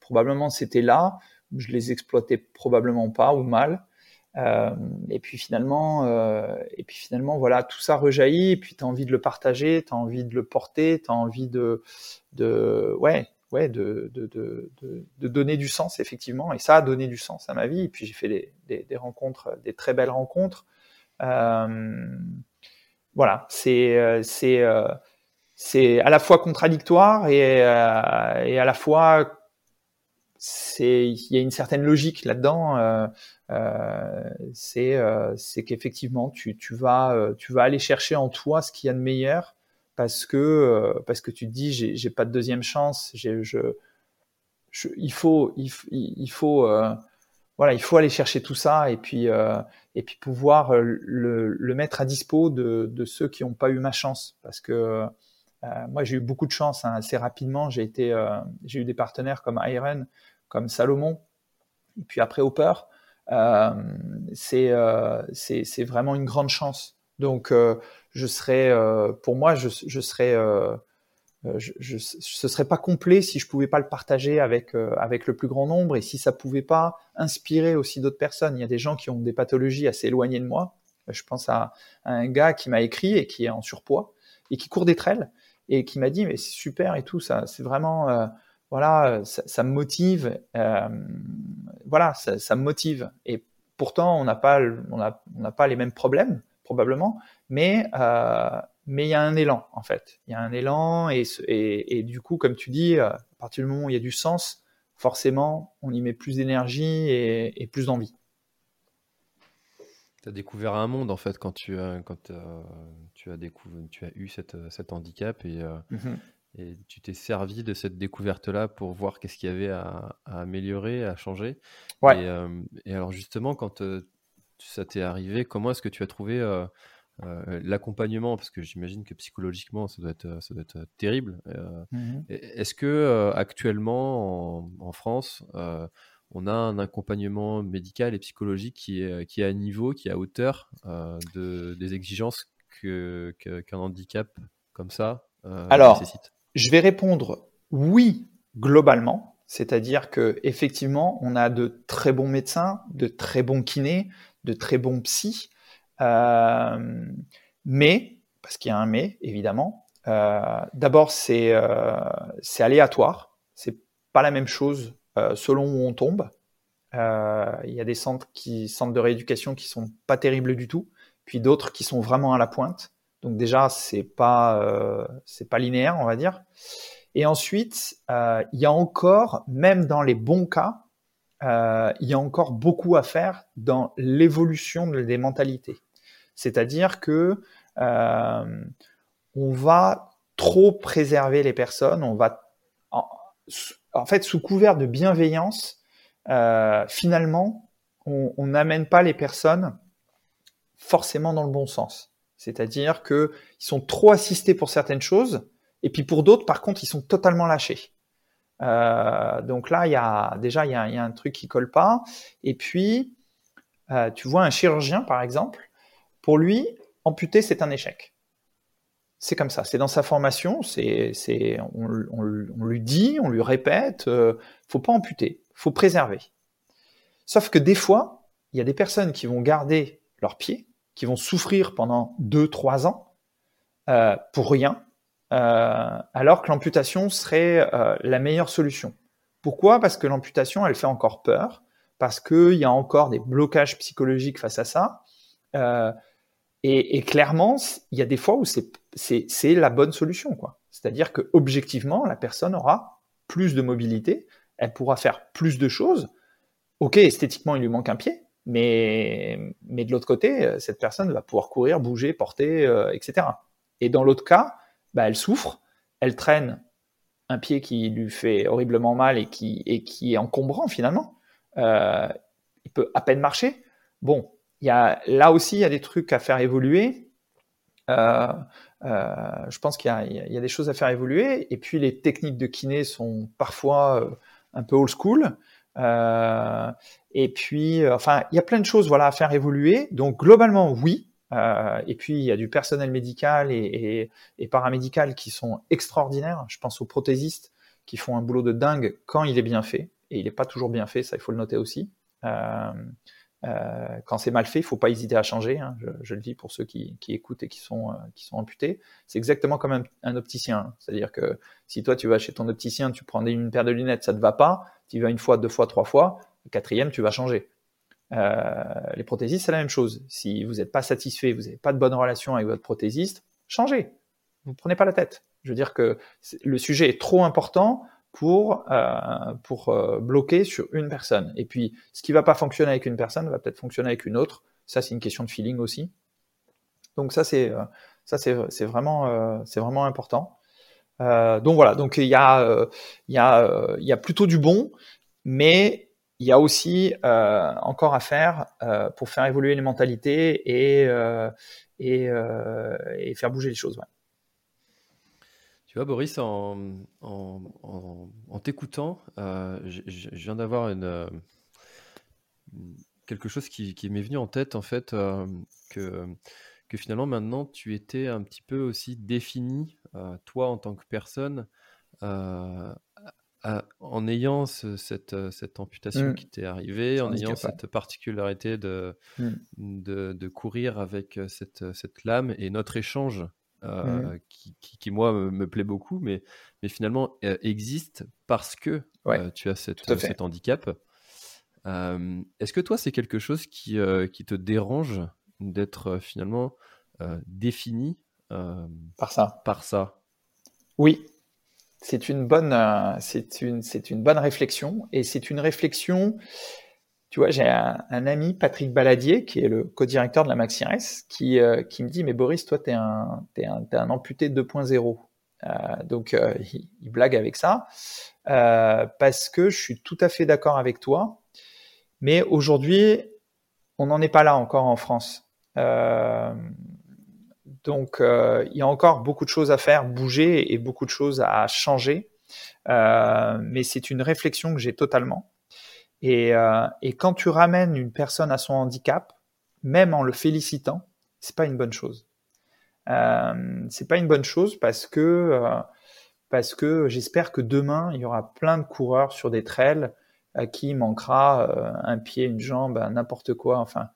probablement c'était là, je les exploitais probablement pas ou mal. Euh, et puis finalement, euh, et puis finalement, voilà, tout ça rejaillit. Et puis tu as envie de le partager, tu as envie de le porter, tu as envie de, de, ouais, ouais, de, de, de, de, donner du sens effectivement. Et ça a donné du sens à ma vie. Et puis j'ai fait des, des, des, rencontres, des très belles rencontres. Euh, voilà, c'est, euh, c'est, euh, c'est à la fois contradictoire et, et à la fois c'est il y a une certaine logique là-dedans. Euh, euh, c'est euh, c'est qu'effectivement tu, tu vas euh, tu vas aller chercher en toi ce qu'il y a de meilleur parce que parce que tu te dis j'ai j'ai pas de deuxième chance. J'ai je, il faut il, il faut voilà il faut aller chercher tout ça et puis et puis pouvoir le, mettre à dispo de, de ceux qui n'ont pas eu ma chance parce que moi, j'ai eu beaucoup de chance hein, assez rapidement. J'ai été, j'ai eu des partenaires comme Iron comme Salomon, et puis après Hopper, euh, euh, c'est c'est vraiment une grande chance. Donc, euh, je serais, euh, pour moi, je, je serais, euh, je, ce serait pas complet si je pouvais pas le partager avec avec le plus grand nombre et si ça pouvait pas inspirer aussi d'autres personnes. Il y a des gens qui ont des pathologies assez éloignées de moi. Je pense à, un gars qui m'a écrit et qui est en surpoids et qui court des trails et qui m'a dit mais c'est super et tout ça, c'est vraiment voilà, ça, me motive, euh, voilà, ça, ça, me motive. Et pourtant, on n'a pas, on a, on n'a pas les mêmes problèmes probablement, mais euh, mais il y a un élan en fait. Il y a un élan et, et, et, du coup, comme tu dis, à partir du moment où il y a du sens, forcément, on y met plus d'énergie et, et plus d'envie. Tu as découvert un monde en fait quand tu as, quand, euh, tu, as découvert, tu as eu cette, cet handicap et, euh, mm-hmm. Et tu t'es servi de cette découverte-là pour voir qu'est-ce qu'il y avait à, améliorer, à changer. Ouais. Et, euh, et, alors justement, quand euh, ça t'est arrivé, comment est-ce que tu as trouvé euh, l'accompagnement? Parce que j'imagine que psychologiquement, ça doit être, ça doit être terrible. Mmh est-ce que actuellement, en, en France, on a un accompagnement médical et psychologique qui est, qui est à niveau, qui est à hauteur de, des exigences qu'un que, handicap comme ça Alors, je vais répondre oui globalement, c'est-à-dire que effectivement, on a de très bons médecins, de très bons kinés, de très bons psys, mais parce qu'il y a un mais évidemment. D'abord, c'est c'est aléatoire, c'est pas la même chose selon où on tombe. Euh, il y a des centres qui centres de rééducation qui sont pas terribles du tout, puis d'autres qui sont vraiment à la pointe. Donc déjà c'est pas euh, c'est pas linéaire on va dire. Et ensuite euh, il y a encore même dans les bons cas il y a encore beaucoup à faire dans l'évolution des mentalités. C'est-à-dire que on va trop préserver les personnes, on va en fait sous couvert de bienveillance euh, finalement, on n'amène pas les personnes forcément dans le bon sens. C'est-à-dire qu'ils sont trop assistés pour certaines choses, et puis pour d'autres, par contre, ils sont totalement lâchés. Euh, donc là, il y a déjà il y a, un truc qui colle pas. Et puis, euh, tu vois un chirurgien, par exemple, pour lui, amputer, c'est un échec. C'est comme ça, c'est dans sa formation, c'est, on, lui dit, on lui répète, faut pas amputer faut préserver. Sauf que des fois, il y a des personnes qui vont garder leurs pieds, qui vont souffrir pendant 2-3 ans euh, pour rien, euh, alors que l'amputation serait euh, la meilleure solution. Pourquoi? Parce que l'amputation, elle fait encore peur, parce qu'il y a encore des blocages psychologiques face à ça. Et, et, clairement, il y a des fois où c'est la bonne solution. C'est-à-dire que objectivement, la personne aura plus de mobilité, elle pourra faire plus de choses. Ok, esthétiquement, il lui manque un pied, mais, mais de l'autre côté, cette personne va pouvoir courir, bouger, porter, euh, etc. Et dans l'autre cas, bah, elle souffre, elle traîne un pied qui lui fait horriblement mal et qui, est encombrant finalement. Euh, il peut à peine marcher. Bon, y a, là aussi, il y a des trucs à faire évoluer. Euh, je pense qu'il y, y, a des choses à faire évoluer. Et puis, les techniques de kiné sont parfois un peu old school. Euh, et puis, euh, enfin, il y a plein de choses voilà à faire évoluer. Donc globalement, oui. Euh, et puis il y a du personnel médical et, paramédical qui sont extraordinaires. Je pense aux prothésistes qui font un boulot de dingue quand il est bien fait. Et il n'est pas toujours bien fait, ça il faut le noter aussi. Euh, euh, quand c'est mal fait, il faut pas hésiter à changer. Hein. Je, le dis pour ceux qui, écoutent et qui sont, amputés. C'est exactement comme un, un opticien. Hein. C'est-à-dire que si toi tu vas chez ton opticien, tu prends une paire de lunettes, ça te va pas, tu vas une fois, deux fois, trois fois, quatrième tu vas changer. Euh, les prothésistes c'est la même chose. Si vous n'êtes pas satisfait, vous n'avez pas de bonne relation avec votre prothésiste, changez. Vous prenez pas la tête. Je veux dire que le sujet est trop important pour, euh, pour euh, bloquer sur une personne. Et puis, ce qui va pas fonctionner avec une personne va peut-être fonctionner avec une autre. Ça, c'est une question de feeling aussi. Donc ça, c'est euh, ça, c'est c'est vraiment euh, c'est vraiment important. donc voilà. Donc il y a il y a il y a plutôt du bon, mais il y a aussi encore à faire pour faire évoluer les mentalités et et, et faire bouger les choses. Tu vois, Boris, en, t'écoutant, euh, je, viens d'avoir une, euh, quelque chose qui, m'est venu en tête, en fait, euh, que, que finalement, maintenant, tu étais un petit peu aussi défini, toi, en tant que personne, en ayant cette, cette amputation mmh. qui t'est arrivée, en ayant cette particularité de, mmh. de, de, courir avec cette, cette lame et notre échange euh, mmh. qui, qui, moi me, plaît beaucoup, mais, mais finalement euh, existe parce que euh, tu as cette, cet handicap. Est-ce que toi, c'est quelque chose qui, qui te dérange d'être finalement défini par ça Par ça? Oui, c'est une bonne, c'est une, c'est une bonne réflexion et c'est une réflexion tu vois, j'ai un, ami, Patrick Baladier, qui est le co-directeur de la MaxiRes, qui, euh, qui me dit, mais Boris, toi, t'es un, es un, es un amputé 2.0. Euh, donc, euh, [LAUGHS] il, blague avec ça, euh, parce que je suis tout à fait d'accord avec toi. Mais aujourd'hui, on n'en est pas là encore en France. Donc, il y a encore beaucoup de choses à faire, bouger et beaucoup de choses à changer. mais c'est une réflexion que j'ai totalement. Et, euh, et, quand tu ramènes une personne à son handicap, même en le félicitant, c'est pas une bonne chose. Euh, c'est pas une bonne chose parce que euh, parce que j'espère que demain il y aura plein de coureurs sur des trails à qui manquera un pied, une jambe, n'importe quoi, enfin,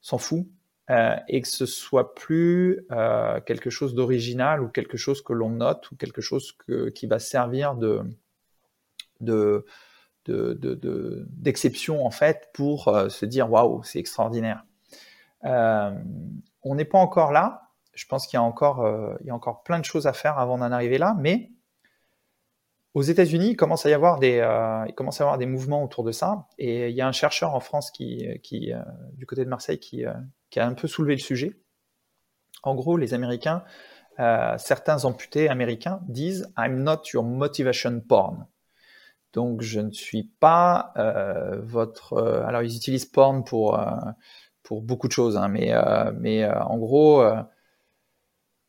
s'en fout, et que ce soit plus quelque chose d'original ou quelque chose que l'on note ou quelque chose que, qui va servir de de d'exception de, en fait pour se dire waouh c'est extraordinaire. on n'est pas encore là, je pense qu'il y a encore, euh, il y a encore plein de choses à faire avant d'en arriver là, mais aux États-Unis, il commence à y avoir des, euh, il commence à y avoir des mouvements autour de ça, et il y a un chercheur en France qui, qui euh, du côté de Marseille, qui, qui a un peu soulevé le sujet. En gros, les Américains, certains amputés américains disent "I'm not your motivation porn". Donc, je ne suis pas votre. alors, ils utilisent porn pour pour beaucoup de choses, hein, mais mais en gros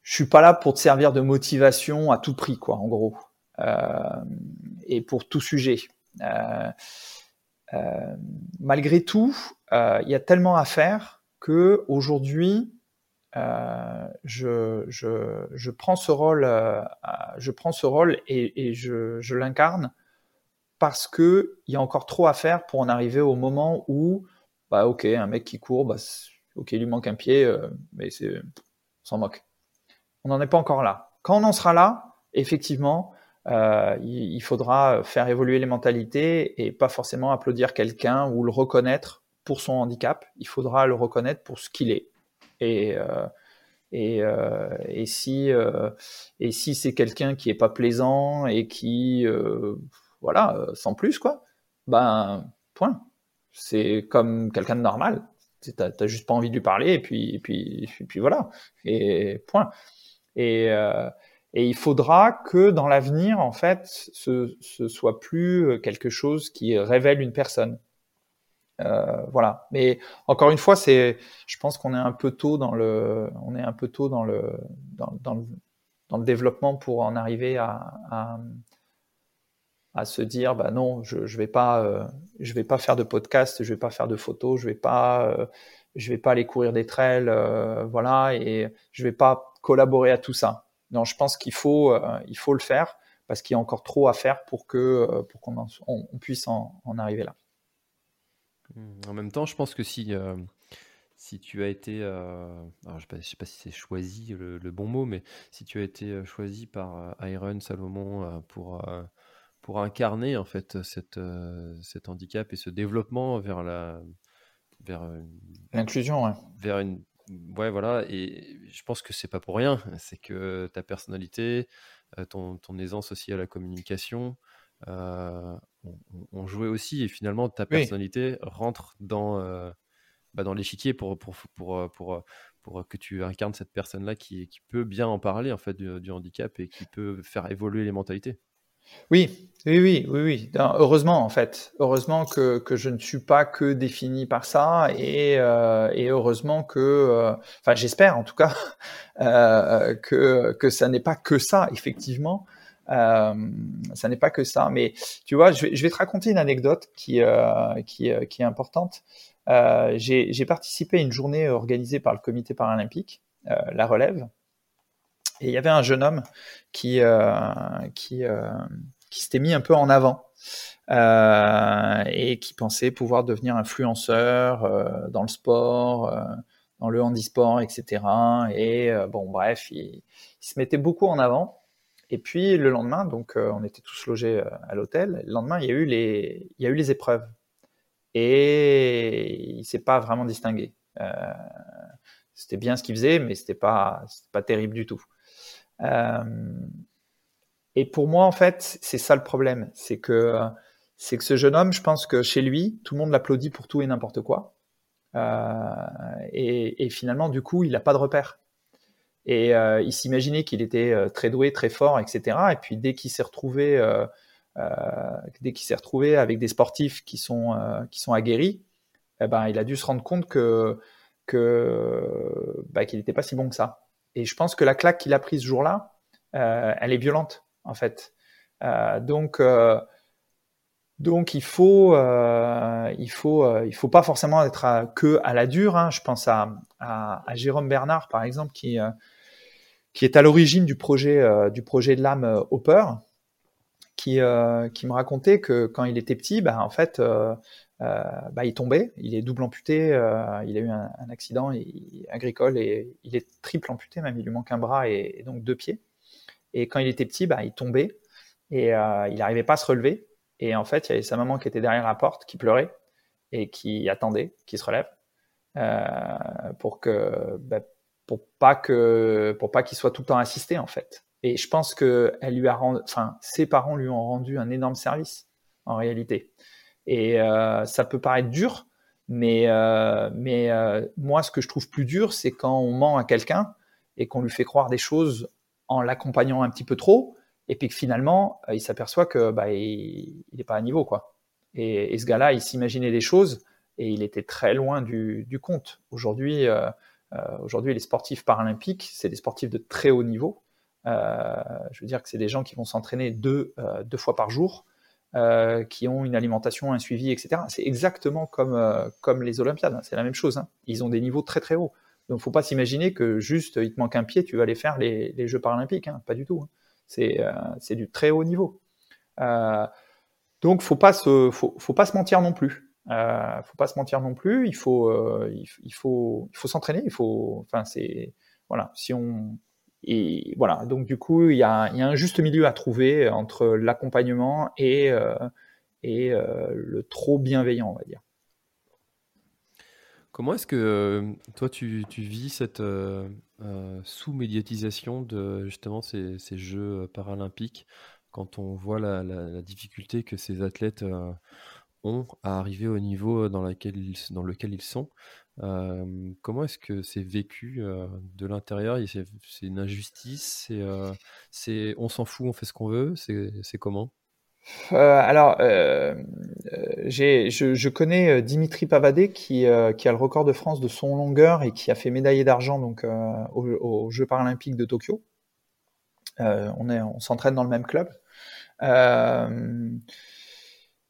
je suis pas là pour te servir de motivation à tout prix, quoi, en gros, euh, et pour tout sujet. Euh, euh, malgré tout, il y a tellement à faire que aujourd'hui, je, je, je, prends ce rôle, je prends ce rôle et, et je, je l'incarne parce que il y a encore trop à faire pour en arriver au moment où, bah ok, un mec qui court, bah, ok, il lui manque un pied, mais c'est, on s'en moque on n'en est pas encore là. Quand on en sera là, effectivement, euh, il, faudra faire évoluer les mentalités et pas forcément applaudir quelqu'un ou le reconnaître pour son handicap. Il faudra le reconnaître pour ce qu'il est. Et, euh, et, euh, et, si, si c'est quelqu'un qui est pas plaisant et qui, voilà, sans plus, quoi, ben, point. C'est comme quelqu'un de normal. T'as juste pas envie de lui parler et puis, et puis, et puis voilà. Et point. Et, et il faudra que dans l'avenir, en fait, ce, ce soit plus quelque chose qui révèle une personne. Euh, voilà. Mais encore une fois, c'est, je pense qu'on est un peu tôt dans le, on est un peu tôt dans le, dans, le, développement pour en arriver à, à, se dire, bah non, je, je vais pas, euh, je vais pas faire de podcast, je vais pas faire de photos, je vais pas, euh, je vais pas aller courir des trails, euh, voilà, et je vais pas collaborer à tout ça. Non, je pense qu'il faut, euh, il faut le faire parce qu'il y a encore trop à faire pour que euh, pour qu'on on, puisse en, arriver là. Mmh, en même temps, je pense que si euh, si tu as été, alors je ne sais, pas si c'est choisi le, bon mot, mais si tu as été choisi par Iron Salomon pour pour incarner en fait cette, cet handicap et ce développement vers la vers l'inclusion, ouais. vers une Ouais, voilà, et je pense que c'est pas pour rien. C'est que ta personnalité, euh, ton, ton aisance aussi à la communication, euh, ont, joué aussi. Et finalement, ta personnalité rentre dans, euh, bah, dans l'échiquier pour, pour, pour, pour, pour, que tu incarnes cette personne-là qui, qui peut bien en parler en fait du handicap et qui peut faire évoluer les mentalités. Oui, oui, oui, oui, oui. Heureusement, en fait. Heureusement que, que je ne suis pas que défini par ça et, euh, et heureusement que, euh, enfin, j'espère en tout cas, [LAUGHS] euh, que, que ça n'est pas que ça, effectivement. Ça n'est pas que ça. Mais tu vois, je vais, te raconter une anecdote qui, qui, qui est importante. J'ai participé à une journée organisée par le comité paralympique, la relève, et il y avait un jeune homme qui, euh, euh, s'était mis un peu en avant euh, et qui pensait pouvoir devenir influenceur dans le sport, dans le handisport, etc. Et bon, bref, il, se mettait beaucoup en avant. Et puis le lendemain, donc on était tous logés à l'hôtel. Le lendemain, il y a eu les, il y a eu les épreuves et il s'est pas vraiment distingué. c'était bien ce qu'il faisait, mais c'était pas, pas terrible du tout. Euh, et pour moi, en fait, c'est ça le problème, c'est que c'est que ce jeune homme, je pense que chez lui, tout le monde l'applaudit pour tout et n'importe quoi. Euh, et, finalement, du coup, il n'a pas de repère. Et euh, il s'imaginait qu'il était euh, très doué, très fort, etc. Et puis dès qu'il s'est retrouvé, euh, euh, dès qu'il s'est retrouvé avec des sportifs qui sont qui sont aguerris, eh ben, il a dû se rendre compte que bah, qu'il n'était pas si bon que ça. Et je pense que la claque qu'il a prise ce jour-là, euh, elle est violente, en fait. Euh, donc, euh, donc il faut, il faut, il faut pas forcément être que à la dure. Hein. Je pense à, à, à, Jérôme Bernard, par exemple, qui qui est à l'origine du projet du projet de l'âme Hopper, qui qui me racontait que quand il était petit, bah, en fait bah, il tombait, il est double amputé, il a eu un, accident agricole et il est triple amputé, même il lui manque un bras et, donc deux pieds. Et quand il était petit, bah, il tombait et euh, il n'arrivait pas à se relever. Et en fait, il y avait sa maman qui était derrière la porte, qui pleurait et qui attendait qu'il se relève euh, pour que, bah, pour pas que, pour pas qu'il soit tout le temps assisté en fait. Et je pense que elle lui a rendu, enfin, ses parents lui ont rendu un énorme service en réalité. Et euh, ça peut paraître dur, mais, euh, mais euh, moi, ce que je trouve plus dur, c'est quand on ment à quelqu'un et qu'on lui fait croire des choses en l'accompagnant un petit peu trop, et puis que finalement, il s'aperçoit que bah, il n'est pas à niveau, quoi. Et, ce gars-là, il s'imaginait des choses et il était très loin du, compte. Aujourd'hui, euh, euh, aujourd'hui, les sportifs paralympiques, c'est des sportifs de très haut niveau. je veux dire que c'est des gens qui vont s'entraîner deux, deux fois par jour, qui ont une alimentation, un suivi, etc. C'est exactement comme, comme les Olympiades, hein. c'est la même chose. Hein. Ils ont des niveaux très très hauts. Donc, faut pas s'imaginer que juste il te manque un pied, tu vas aller faire les, les Jeux paralympiques. Hein. Pas du tout. C'est euh, du très haut niveau. Euh, donc, faut pas se faut, faut, pas se mentir non plus. Euh, faut pas se mentir non plus. Il faut euh, il, faut il faut s'entraîner. Il faut enfin voilà si on et voilà donc du coup il y a, un juste milieu à trouver entre l'accompagnement et et le trop bienveillant on va dire. Comment est-ce que euh, toi tu, vis cette euh, euh, sous-médiatisation de justement ces, Jeux paralympiques quand on voit la, difficulté que ces athlètes ont à arriver au niveau dans, lequel ils sont. Comment est-ce que c'est vécu de l'intérieur? C'est une injustice? C'est on s'en fout, on fait ce qu'on veut? C'est comment? Euh, alors, euh, euh je, connais euh, Dimitri Pavadé qui, qui, a le record de France de son longueur et qui a fait médaillé d'argent donc aux, Jeux paralympiques de Tokyo. on est, on s'entraîne dans le même club.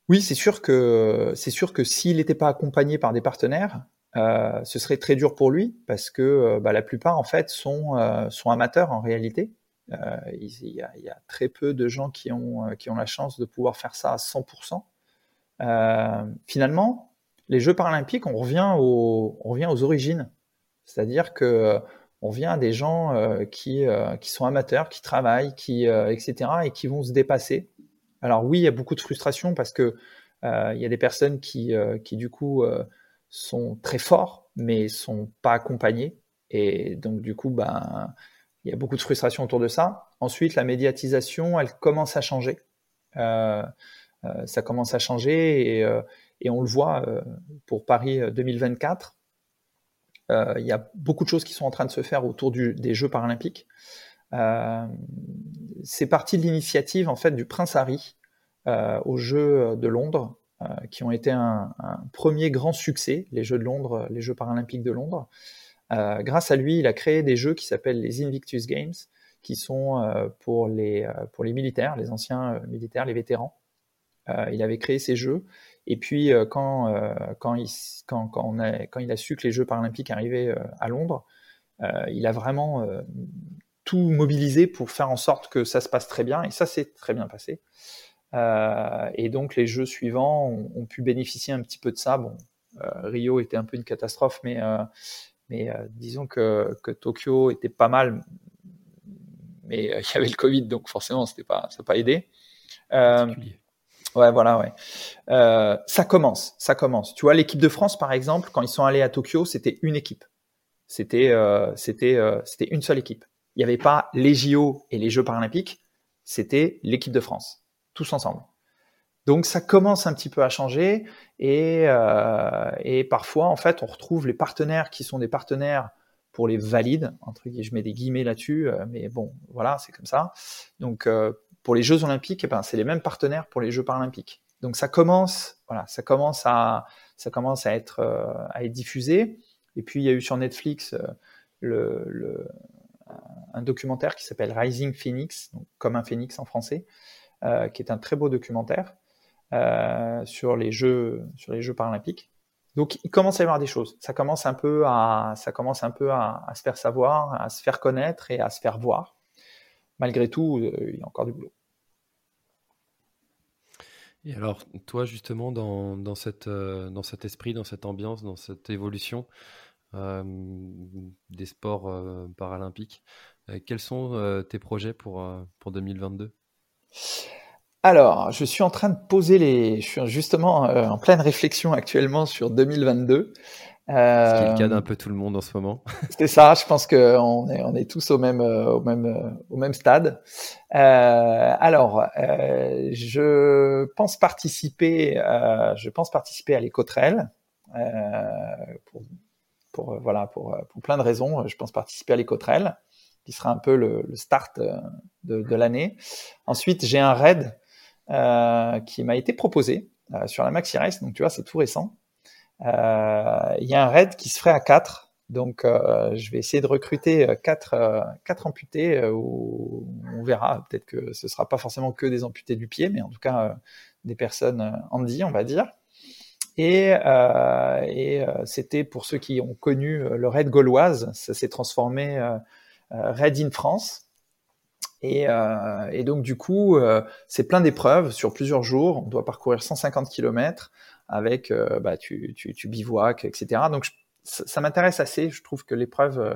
Oui, c'est sûr que c'est sûr que s'il n'était pas accompagné par des partenaires, ce serait très dur pour lui parce que bah, la plupart en fait sont sont amateurs en réalité. Euh, il, y a, très peu de gens qui ont, euh, qui ont la chance de pouvoir faire ça à 100%. Euh, finalement, les Jeux paralympiques, on revient, on revient aux origines. C'est-à-dire que on vient à des gens qui, qui sont amateurs, qui travaillent, qui, etc., et qui vont se dépasser. Alors oui, il y a beaucoup de frustration parce que il y a des personnes qui, qui du coup sont très forts, mais sont pas accompagnés. Et donc du coup, ben, il y a beaucoup de frustration autour de ça. Ensuite, la médiatisation, elle commence à changer. Euh, euh, ça commence à changer et, euh, on le voit euh, pour Paris 2024. Euh, il y a beaucoup de choses qui sont en train de se faire autour des Jeux paralympiques. C'est parti de l'initiative en fait du Prince Harry aux Jeux de Londres, qui ont été un, premier grand succès, les Jeux de Londres, les Jeux paralympiques de Londres. Euh, grâce à lui, il a créé des jeux qui s'appellent les Invictus Games, qui sont euh, pour, les, euh, pour les militaires, les anciens militaires, les vétérans. il avait créé ces jeux. Et puis, quand, quand, il, quand, quand il a su que les Jeux paralympiques arrivaient à Londres, il a vraiment tout mobilisé pour faire en sorte que ça se passe très bien. Et ça s'est très bien passé. et donc, les Jeux suivants ont, pu bénéficier un petit peu de ça. Bon, Rio était un peu une catastrophe, mais, mais euh, disons que, que, Tokyo était pas mal, mais euh, [LAUGHS] il y avait le Covid, donc forcément, c'était pas, ça n'a pas aidé. Euh, ouais, voilà, ouais. ça commence, ça commence. Tu vois, l'équipe de France, par exemple, quand ils sont allés à Tokyo, c'était une équipe. C'était, c'était, c'était une seule équipe. Il n'y avait pas les JO et les Jeux paralympiques. C'était l'équipe de France, tous ensemble. Donc ça commence un petit peu à changer et, euh, et, parfois en fait on retrouve les partenaires qui sont des partenaires pour les valides entre guillemets, je mets des guillemets là-dessus, euh, mais bon voilà c'est comme ça. Donc euh, pour les Jeux Olympiques, eh ben, c'est les mêmes partenaires pour les Jeux Paralympiques. Donc ça commence voilà ça commence à ça commence à être euh, à être diffusé. Et puis il y a eu sur Netflix euh, le, le, un documentaire qui s'appelle Rising Phoenix, donc comme un phénix en français, qui est un très beau documentaire euh, sur les Jeux sur les Jeux paralympiques. Donc, il commence à y avoir des choses. Ça commence un peu à, ça commence un peu à, se faire savoir, à se faire connaître et à se faire voir. Malgré tout, euh, il y a encore du boulot. Et alors, toi, justement, dans, cette, euh, dans cet esprit, dans cette ambiance, dans cette évolution euh, des sports paralympiques, quels sont tes projets pour, pour 2022 alors, je suis en train de poser les. Je suis justement euh, en pleine réflexion actuellement sur 2022. Euh, Ce qui est le cas d'un peu tout le monde en ce moment. [LAUGHS] c'est ça. Je pense qu'on est on est tous au même euh, au même euh, au même stade. Euh, alors, je pense participer. je pense participer à l'écotrail pour pour voilà pour pour plein de raisons. Je pense participer à l'écotrail qui sera un peu le, le start de, de l'année. Ensuite, j'ai un raid euh, qui m'a été proposé euh, sur la Maxi Race, donc tu vois, c'est tout récent. Euh, il y a un raid qui se ferait à 4, donc je vais essayer de recruter 4, quatre amputés, ou on verra, peut-être que ce sera pas forcément que des amputés du pied, mais en tout cas des personnes handy, on va dire. Et, euh, et c'était pour ceux qui ont connu le Raid gauloise, ça s'est transformé euh, Raid in France. Et, euh, et, donc du coup, euh, c'est plein d'épreuves sur plusieurs jours. On doit parcourir 150 km avec, euh, bah, tu, tu, tu bivouacs, etc. Donc ça, m'intéresse assez. Je trouve que l'épreuve, euh,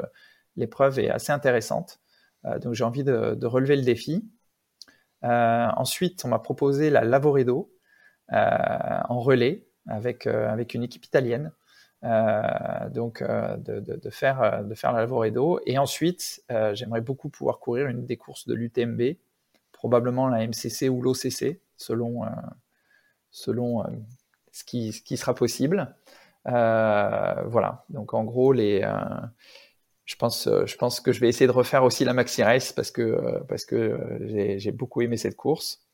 l'épreuve est assez intéressante. Euh, donc j'ai envie de, de, relever le défi. ensuite, on m'a proposé la Lavoredo en relais avec avec une équipe italienne. Euh, donc euh, de, de, faire euh, de faire la Lavoredo et ensuite j'aimerais beaucoup pouvoir courir une des courses de l'UTMB probablement la MCC ou l'OCC selon selon ce qui ce qui sera possible voilà donc en gros les je pense, je pense que je vais essayer de refaire aussi la Maxi Race parce que, parce que j'ai beaucoup aimé cette course.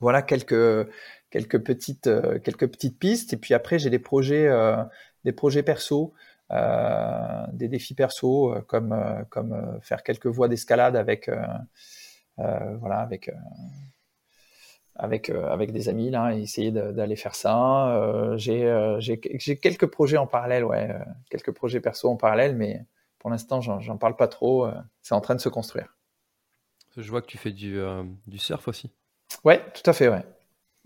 Voilà quelques, quelques petites euh, quelques petites pistes. Et puis après j'ai des projets euh, des projets perso euh, des défis perso comme comme faire quelques voies d'escalade avec voilà avec avec avec des amis là essayer d'aller faire ça. J'ai j'ai quelques projets en parallèle ouais quelques projets perso en parallèle mais pour l'instant j'en parle pas trop c'est en train de se construire. Je vois que tu fais du surf aussi ouais tout à fait ouais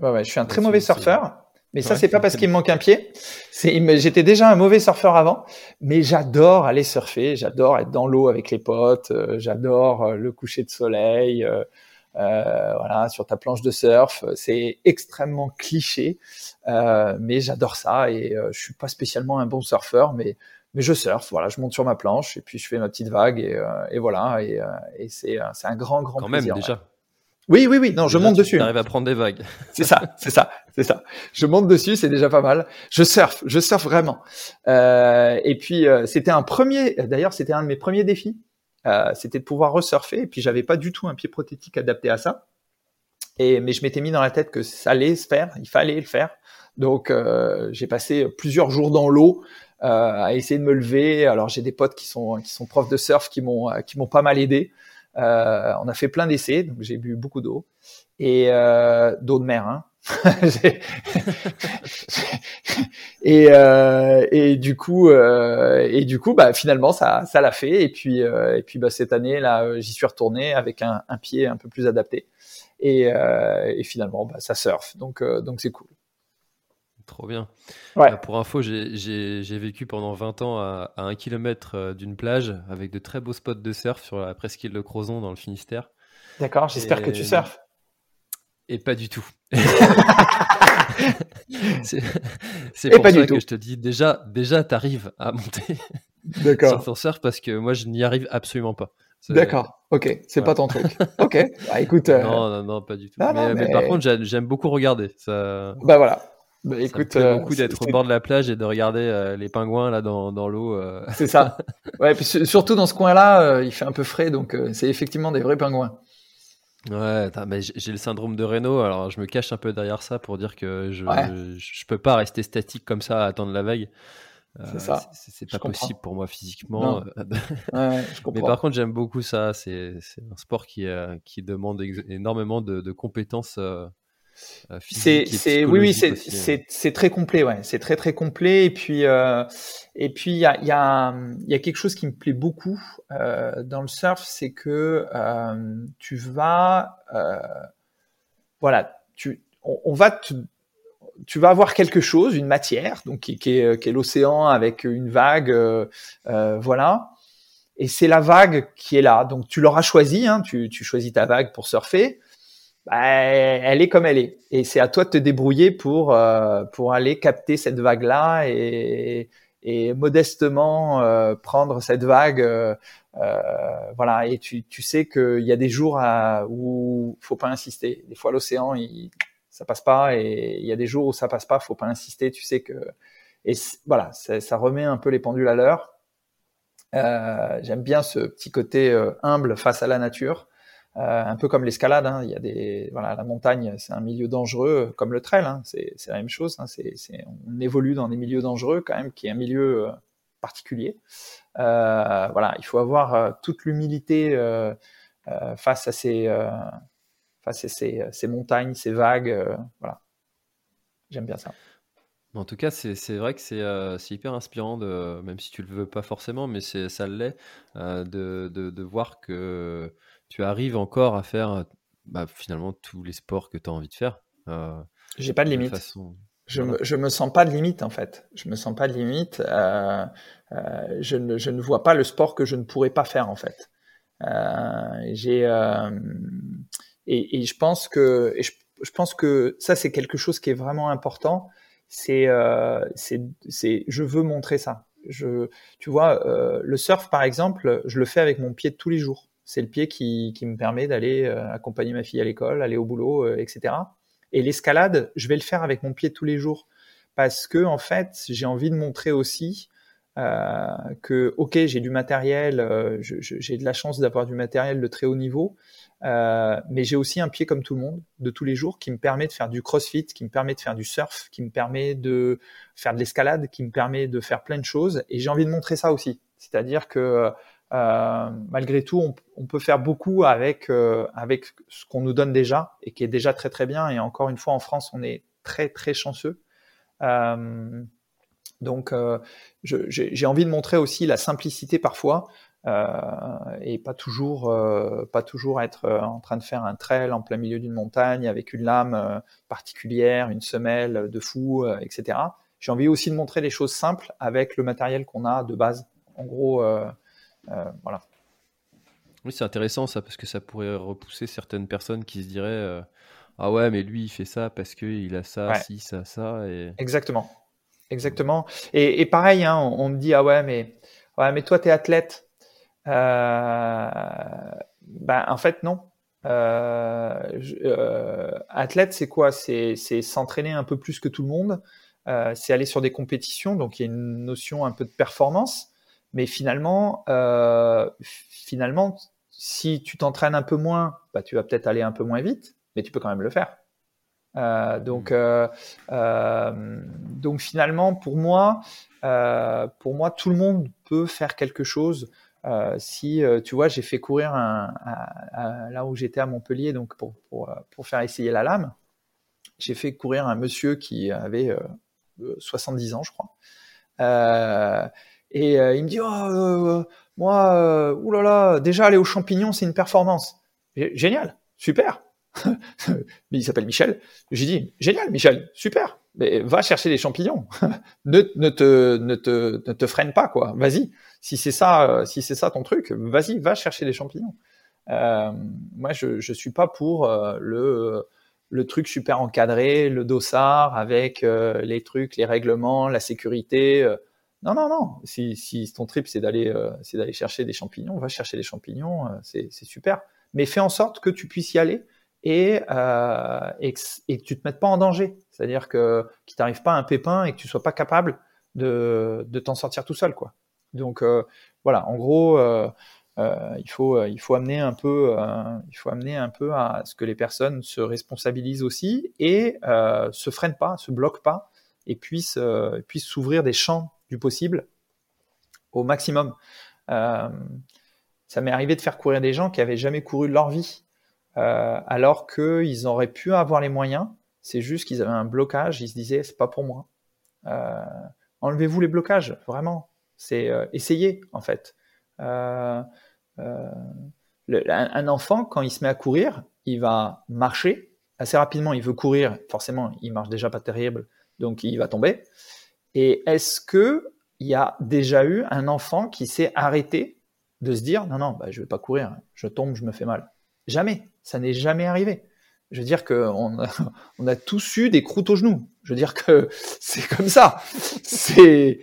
Ouais, ouais, je suis un très mauvais surfeur. Mais ça, c'est pas parce qu'il me manque un pied. C'est, j'étais déjà un mauvais surfeur avant, mais j'adore aller surfer. J'adore être dans l'eau avec les potes. Euh, j'adore euh, le coucher de soleil. Euh, euh, voilà, sur ta planche de surf. C'est extrêmement cliché, euh, mais j'adore ça. Et je suis pas spécialement un bon surfeur, mais mais je surfe. Voilà, je monte sur ma planche et puis je fais ma petite vague et, et voilà. Et, et c'est c'est un grand grand Quand plaisir. Même, déjà. Oui, oui, oui. Non, je monte dessus. Tu arrives à prendre des vagues. [LAUGHS] c'est ça, c'est ça, c'est ça. Je monte dessus, c'est déjà pas mal. Je surfe, je surfe vraiment. Euh, et puis euh, c'était un premier. D'ailleurs, c'était un de mes premiers défis. Euh, c'était de pouvoir resurfer. Et puis j'avais pas du tout un pied prothétique adapté à ça. Et mais je m'étais mis dans la tête que ça allait se faire, il fallait le faire. Donc euh, j'ai passé plusieurs jours dans l'eau euh, à essayer de me lever. Alors j'ai des potes qui sont qui sont profs de surf qui m'ont qui m'ont pas mal aidé. Euh, on a fait plein d'essais, donc j'ai bu beaucoup d'eau et euh, d'eau de mer. Hein. [LAUGHS] [LAUGHS] et, euh, et du coup euh, et du coup bah finalement ça ça l'a fait et puis euh, et puis bah cette année là j'y suis retourné avec un, un, pied un peu plus adapté et, euh, et finalement bah, ça surfe donc donc c'est cool Trop bien. Ouais. Euh, pour info, j'ai vécu pendant 20 ans à, à un kilomètre euh, d'une plage avec de très beaux spots de surf sur la presqu'île de Crozon dans le Finistère. D'accord, j'espère que tu surfes. Et pas du tout. [LAUGHS] c'est pour ça que je te dis déjà, déjà tu arrives à monter [LAUGHS] sur ton surf parce que moi je n'y arrive absolument pas. D'accord, ok, c'est pas ton truc. Ok, bah, écoute. [LAUGHS] Euh, non, non, non, pas du tout. mais, mais... par contre, j'aime beaucoup regarder. Ça... Bah voilà, bah, écoute, ça beaucoup d'être au bord de la plage et de regarder euh, les pingouins là dans, dans l'eau. Euh. [LAUGHS] C'est ça. [LAUGHS] Ouais, puis surtout dans ce coin-là, euh, il fait un peu frais, donc c'est effectivement des vrais pingouins. Ouais, j'ai le syndrome de Reno, alors je me cache un peu derrière ça pour dire que je, je, peux pas rester statique comme ça à attendre la vague. c'est ça. C'est pas possible pour moi physiquement. [LAUGHS] ouais, je Mais par contre, j'aime beaucoup ça. C'est un sport qui, qui demande énormément de, de compétences c'est, c'est, oui, oui, c'est, très complet, ouais. C'est très, très complet. Et puis, euh, et puis, il y a, y, a, y a quelque chose qui me plaît beaucoup euh, dans le surf, c'est que euh, tu vas, euh, voilà, tu, on, on va te, tu vas avoir quelque chose, une matière, donc qui, qui est, qui est l'océan avec une vague, euh, euh, voilà. Et c'est la vague qui est là. Donc tu l'auras choisi, hein, tu, tu choisis ta vague pour surfer bah, elle est comme elle est. Et c'est à toi de te débrouiller pour, euh, pour aller capter cette vague-là et, et modestement euh, prendre cette vague. Euh, euh voilà. Et tu, tu sais qu'il y a des jours à, où faut pas insister. Des fois, l'océan, ça passe pas. Et il y a des jours où ça passe pas, faut pas insister. Tu sais que. Et voilà, ça remet un peu les pendules à l'heure. Euh, J'aime bien ce petit côté humble face à la nature. Euh, un peu comme l'escalade, hein, il y a des, voilà, la montagne, c'est un milieu dangereux, comme le trail, hein, c'est la même chose. Hein, on évolue dans des milieux dangereux quand même, qui est un milieu euh, particulier. Euh, voilà, il faut avoir euh, toute l'humilité euh, face à ces, face à ces, ces, montagnes, ces vagues. voilà, j'aime bien ça. En tout cas, c'est vrai que c'est hyper inspirant, même si tu le veux pas forcément, mais ça l'est, de, de, de, voir que tu arrives encore à faire bah, finalement tous les sports que tu as envie de faire. Euh, J'ai pas de limite. Je, me, je me sens pas de limite en fait. Je me sens pas de limite. Euh, euh, je, ne, je ne vois pas le sport que je ne pourrais pas faire en fait. Euh, j'ai et, et, je pense que et je, je, pense que ça c'est quelque chose qui est vraiment important. C'est c'est je veux montrer ça. Je tu vois le surf par exemple, je le fais avec mon pied tous les jours c'est le pied qui, me permet d'aller euh, accompagner ma fille à l'école, aller au boulot, euh, etc. Et l'escalade, je vais le faire avec mon pied tous les jours parce que en fait, j'ai envie de montrer aussi euh, que ok, j'ai du matériel, j'ai de la chance d'avoir du matériel de très haut niveau, mais j'ai aussi un pied comme tout le monde de tous les jours qui me permet de faire du crossfit, qui me permet de faire du surf, qui me permet de faire de l'escalade, qui me permet de faire plein de choses. Et j'ai envie de montrer ça aussi, c'est-à-dire que euh, malgré tout, on, peut faire beaucoup avec euh, avec ce qu'on nous donne déjà et qui est déjà très très bien. Et encore une fois, en France, on est très très chanceux. Euh, donc, j'ai envie de montrer aussi la simplicité parfois et pas toujours pas toujours être en train de faire un trail en plein milieu d'une montagne avec une lame particulière, une semelle de fou, etc. J'ai envie aussi de montrer des choses simples avec le matériel qu'on a de base. En gros, voilà. Oui, c'est intéressant ça, parce que ça pourrait repousser certaines personnes qui se diraient euh, Ah ouais, mais lui, il fait ça parce qu'il a ça, si, ça, ça. Et... Exactement. Exactement. Et, pareil, hein, on, me dit Ah ouais, mais, ouais, mais toi, tu es athlète. Euh, ben, en fait, non. athlète, c'est quoi? C'est s'entraîner un peu plus que tout le monde. c'est aller sur des compétitions, donc il y a une notion un peu de performance. Mais finalement, euh, finalement, si tu t'entraînes un peu moins, bah, tu vas peut-être aller un peu moins vite, mais tu peux quand même le faire. Euh, donc, mmh. euh, euh, donc finalement, pour moi, euh, pour moi, tout le monde peut faire quelque chose. Euh, si tu vois, j'ai fait courir un, là où j'étais à Montpellier, donc pour, pour, pour faire essayer la lame, j'ai fait courir un monsieur qui avait 70 ans, je crois. Et euh, il me dit, oh, euh, moi, euh, oulala, déjà aller aux champignons, c'est une performance. Génial, super. [LAUGHS] il s'appelle Michel. J'ai dit, génial, Michel, super. Mais va chercher des champignons. [LAUGHS] ne, te, ne, te, ne te freine pas, quoi. Vas-y. Si c'est ça, si c'est ça ton truc, vas-y, va chercher des champignons. Euh, moi, je, je suis pas pour le le truc super encadré, le dossard avec les trucs, les règlements, la sécurité. Non, non, non. Si, ton trip c'est d'aller euh, c'est d'aller chercher des champignons, va chercher des champignons, euh, c'est, super. Mais fais en sorte que tu puisses y aller et, euh, et, que, tu te mettes pas en danger. C'est-à-dire que qu'il t'arrive pas un pépin et que tu sois pas capable de, t'en sortir tout seul, quoi. Donc voilà, en gros, il faut amener un peu amener un peu à ce que les personnes se responsabilisent aussi et se freinent pas, se bloquent pas et puissent s'ouvrir des champs possible au maximum. Euh, ça m'est arrivé de faire courir des gens qui avaient jamais couru leur vie, euh, alors qu'ils auraient pu avoir les moyens, C'est juste qu'ils avaient un blocage. Ils se disaient, c'est pas pour moi. Euh, enlevez-vous les blocages, vraiment. C'est essayer, en fait. Un enfant, quand il se met à courir, il va marcher assez rapidement. Il veut courir, forcément, il marche déjà pas terrible, donc il va tomber. Et est-ce que il y a déjà eu un enfant qui s'est arrêté de se dire non non bah, je vais pas courir, je tombe, je me fais mal? Jamais, ça n'est jamais arrivé. Je veux dire qu'on a, [LAUGHS] on a tous eu des croûtes aux genoux. Je veux dire que [LAUGHS] c'est comme ça. C'est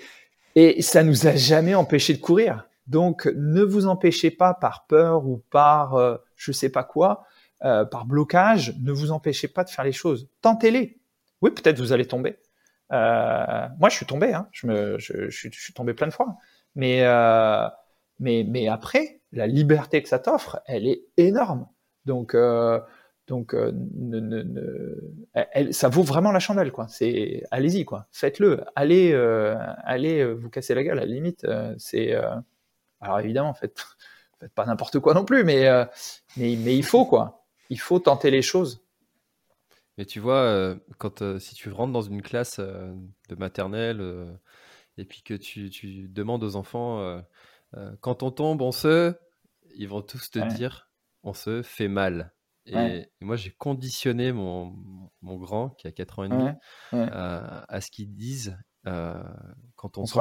et ça nous a jamais empêché de courir. Donc ne vous empêchez pas par peur ou par euh, je sais pas quoi, euh, par blocage, ne vous empêchez pas de faire les choses. Tentez-les. Oui, peut-être vous allez tomber. Euh, moi, je suis tombé. Hein. Je, suis tombé plein de fois. Mais euh, mais, après, la liberté que ça t'offre, elle est énorme. Donc, euh, ça vaut vraiment la chandelle. Allez-y, faites-le. Allez, vous casser la gueule, à la limite. C'est Alors évidemment, faites, faites pas n'importe quoi non plus, mais, il faut. Il faut tenter les choses. Mais tu vois, quand si tu rentres dans une classe de maternelle et puis que tu, tu demandes aux enfants euh, quand on tombe, on se. Ils vont tous te dire, on se fait mal. Et, moi, j'ai conditionné mon, mon, grand, qui a 4 ans et demi, euh, à ce qu'ils disent euh, quand on, se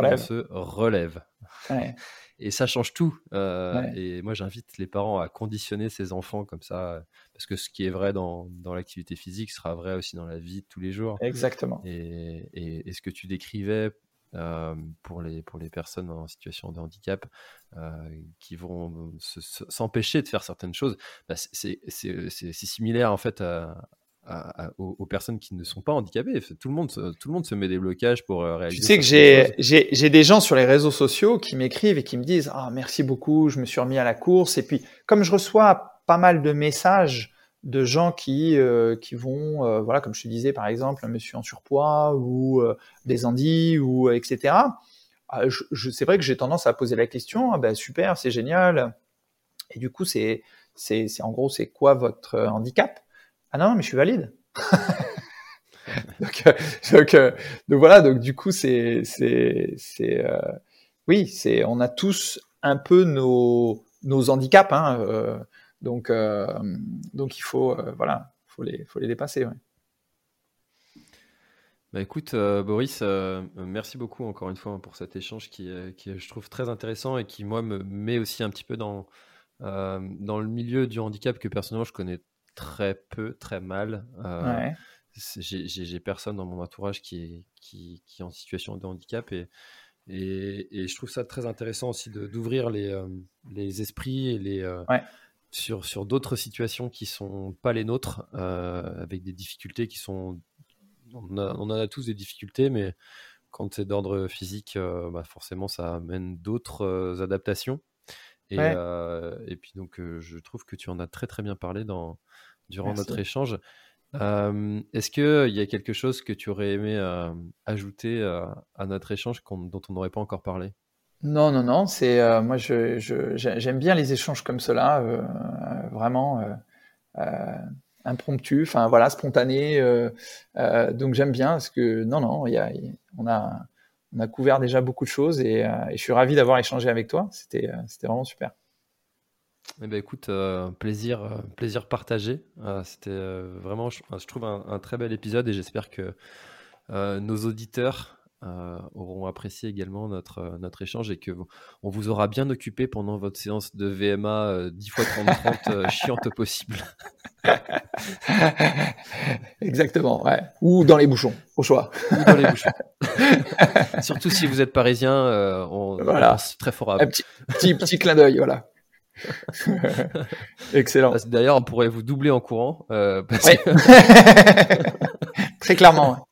relève. [LAUGHS] et ça change tout. Et moi, j'invite les parents à conditionner ces enfants comme ça, parce que ce qui est vrai dans, dans l'activité physique sera vrai aussi dans la vie de tous les jours. Exactement. Et, et, et ce que tu décrivais euh, pour, les, pour les personnes en situation de handicap euh, qui vont s'empêcher de faire certaines choses, bah, c'est similaire en fait aux, personnes qui ne sont pas handicapées. Tout le monde, tout le monde se met des blocages pour euh, réaliser. Tu sais que j'ai des gens sur les réseaux sociaux qui m'écrivent et qui me disent ah merci beaucoup, je me suis remis à la course et puis comme je reçois pas mal de messages de gens qui euh, qui vont euh, voilà comme je te disais par exemple un monsieur en surpoids ou euh, des andis ou etc ah, je, c'est vrai que j'ai tendance à poser la question ah ben super c'est génial et du coup c'est c'est c'est en gros c'est quoi votre handicap? Ah non mais je suis valide [LAUGHS] donc, donc, donc, voilà donc du coup c'est c'est c'est oui c'est on a tous un peu nos nos handicaps hein, donc, euh, donc il faut, euh, voilà, faut les, faut les dépasser. Bah écoute, euh, Boris, merci beaucoup encore une fois pour cet échange qui, qui je trouve très intéressant et qui, moi, me met aussi un petit peu dans, dans le milieu du handicap que personnellement je connais très peu, très mal. J'ai personne dans mon entourage qui est, qui, qui est en situation de handicap et, et, et je trouve ça très intéressant aussi d'ouvrir les, les esprits et les, sur, sur d'autres situations qui sont pas les nôtres, euh, avec des difficultés qui sont. On, en a tous des difficultés, mais quand c'est d'ordre physique, euh, bah forcément, ça amène d'autres euh, adaptations. Et, et, puis, donc, je trouve que tu en as très très bien parlé dans, durant notre échange. Est-ce qu'il y a quelque chose que tu aurais aimé ajouter à notre échange dont on n'aurait pas encore parlé? Non, non, non. C'est euh, moi, je, j'aime bien les échanges comme cela, euh, euh, vraiment impromptu, enfin voilà, spontané. donc j'aime bien parce que non, non, il y a, on a, on a couvert déjà beaucoup de choses et, et je suis ravi d'avoir échangé avec toi. C'était, c'était vraiment super. Eh ben écoute, plaisir, plaisir partagé. C'était vraiment, je, je trouve un, un, très bel épisode et j'espère que nos auditeurs euh, auront apprécié également notre, euh, notre échange et que on vous aura bien occupé pendant votre séance de VMA 10 x 30-30 chiante possible. [LAUGHS] Exactement, ouais. Ou dans les bouchons, au choix. Ou dans les bouchons. [LAUGHS] Surtout si vous êtes parisien, euh, on, voilà. très fort à Un petit, petit, petit clin d'œil, voilà. [LAUGHS] Excellent. D'ailleurs, on pourrait vous doubler en courant. Euh, [LAUGHS] Très clairement.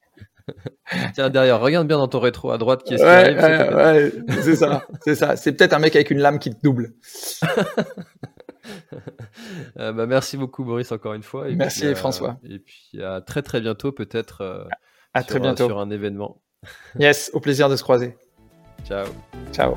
[LAUGHS] Tiens, derrière, regarde bien dans ton rétro à droite qui ouais, Ouais, c'est ça, c'est ça. C'est peut-être un mec avec une lame qui te double. euh, bah, merci beaucoup, Boris, encore une fois. Et merci, puis, François. et puis à très très bientôt, peut-être. Euh, à sur, très bientôt. Sur un événement. yes, au plaisir de se croiser. Ciao. Ciao.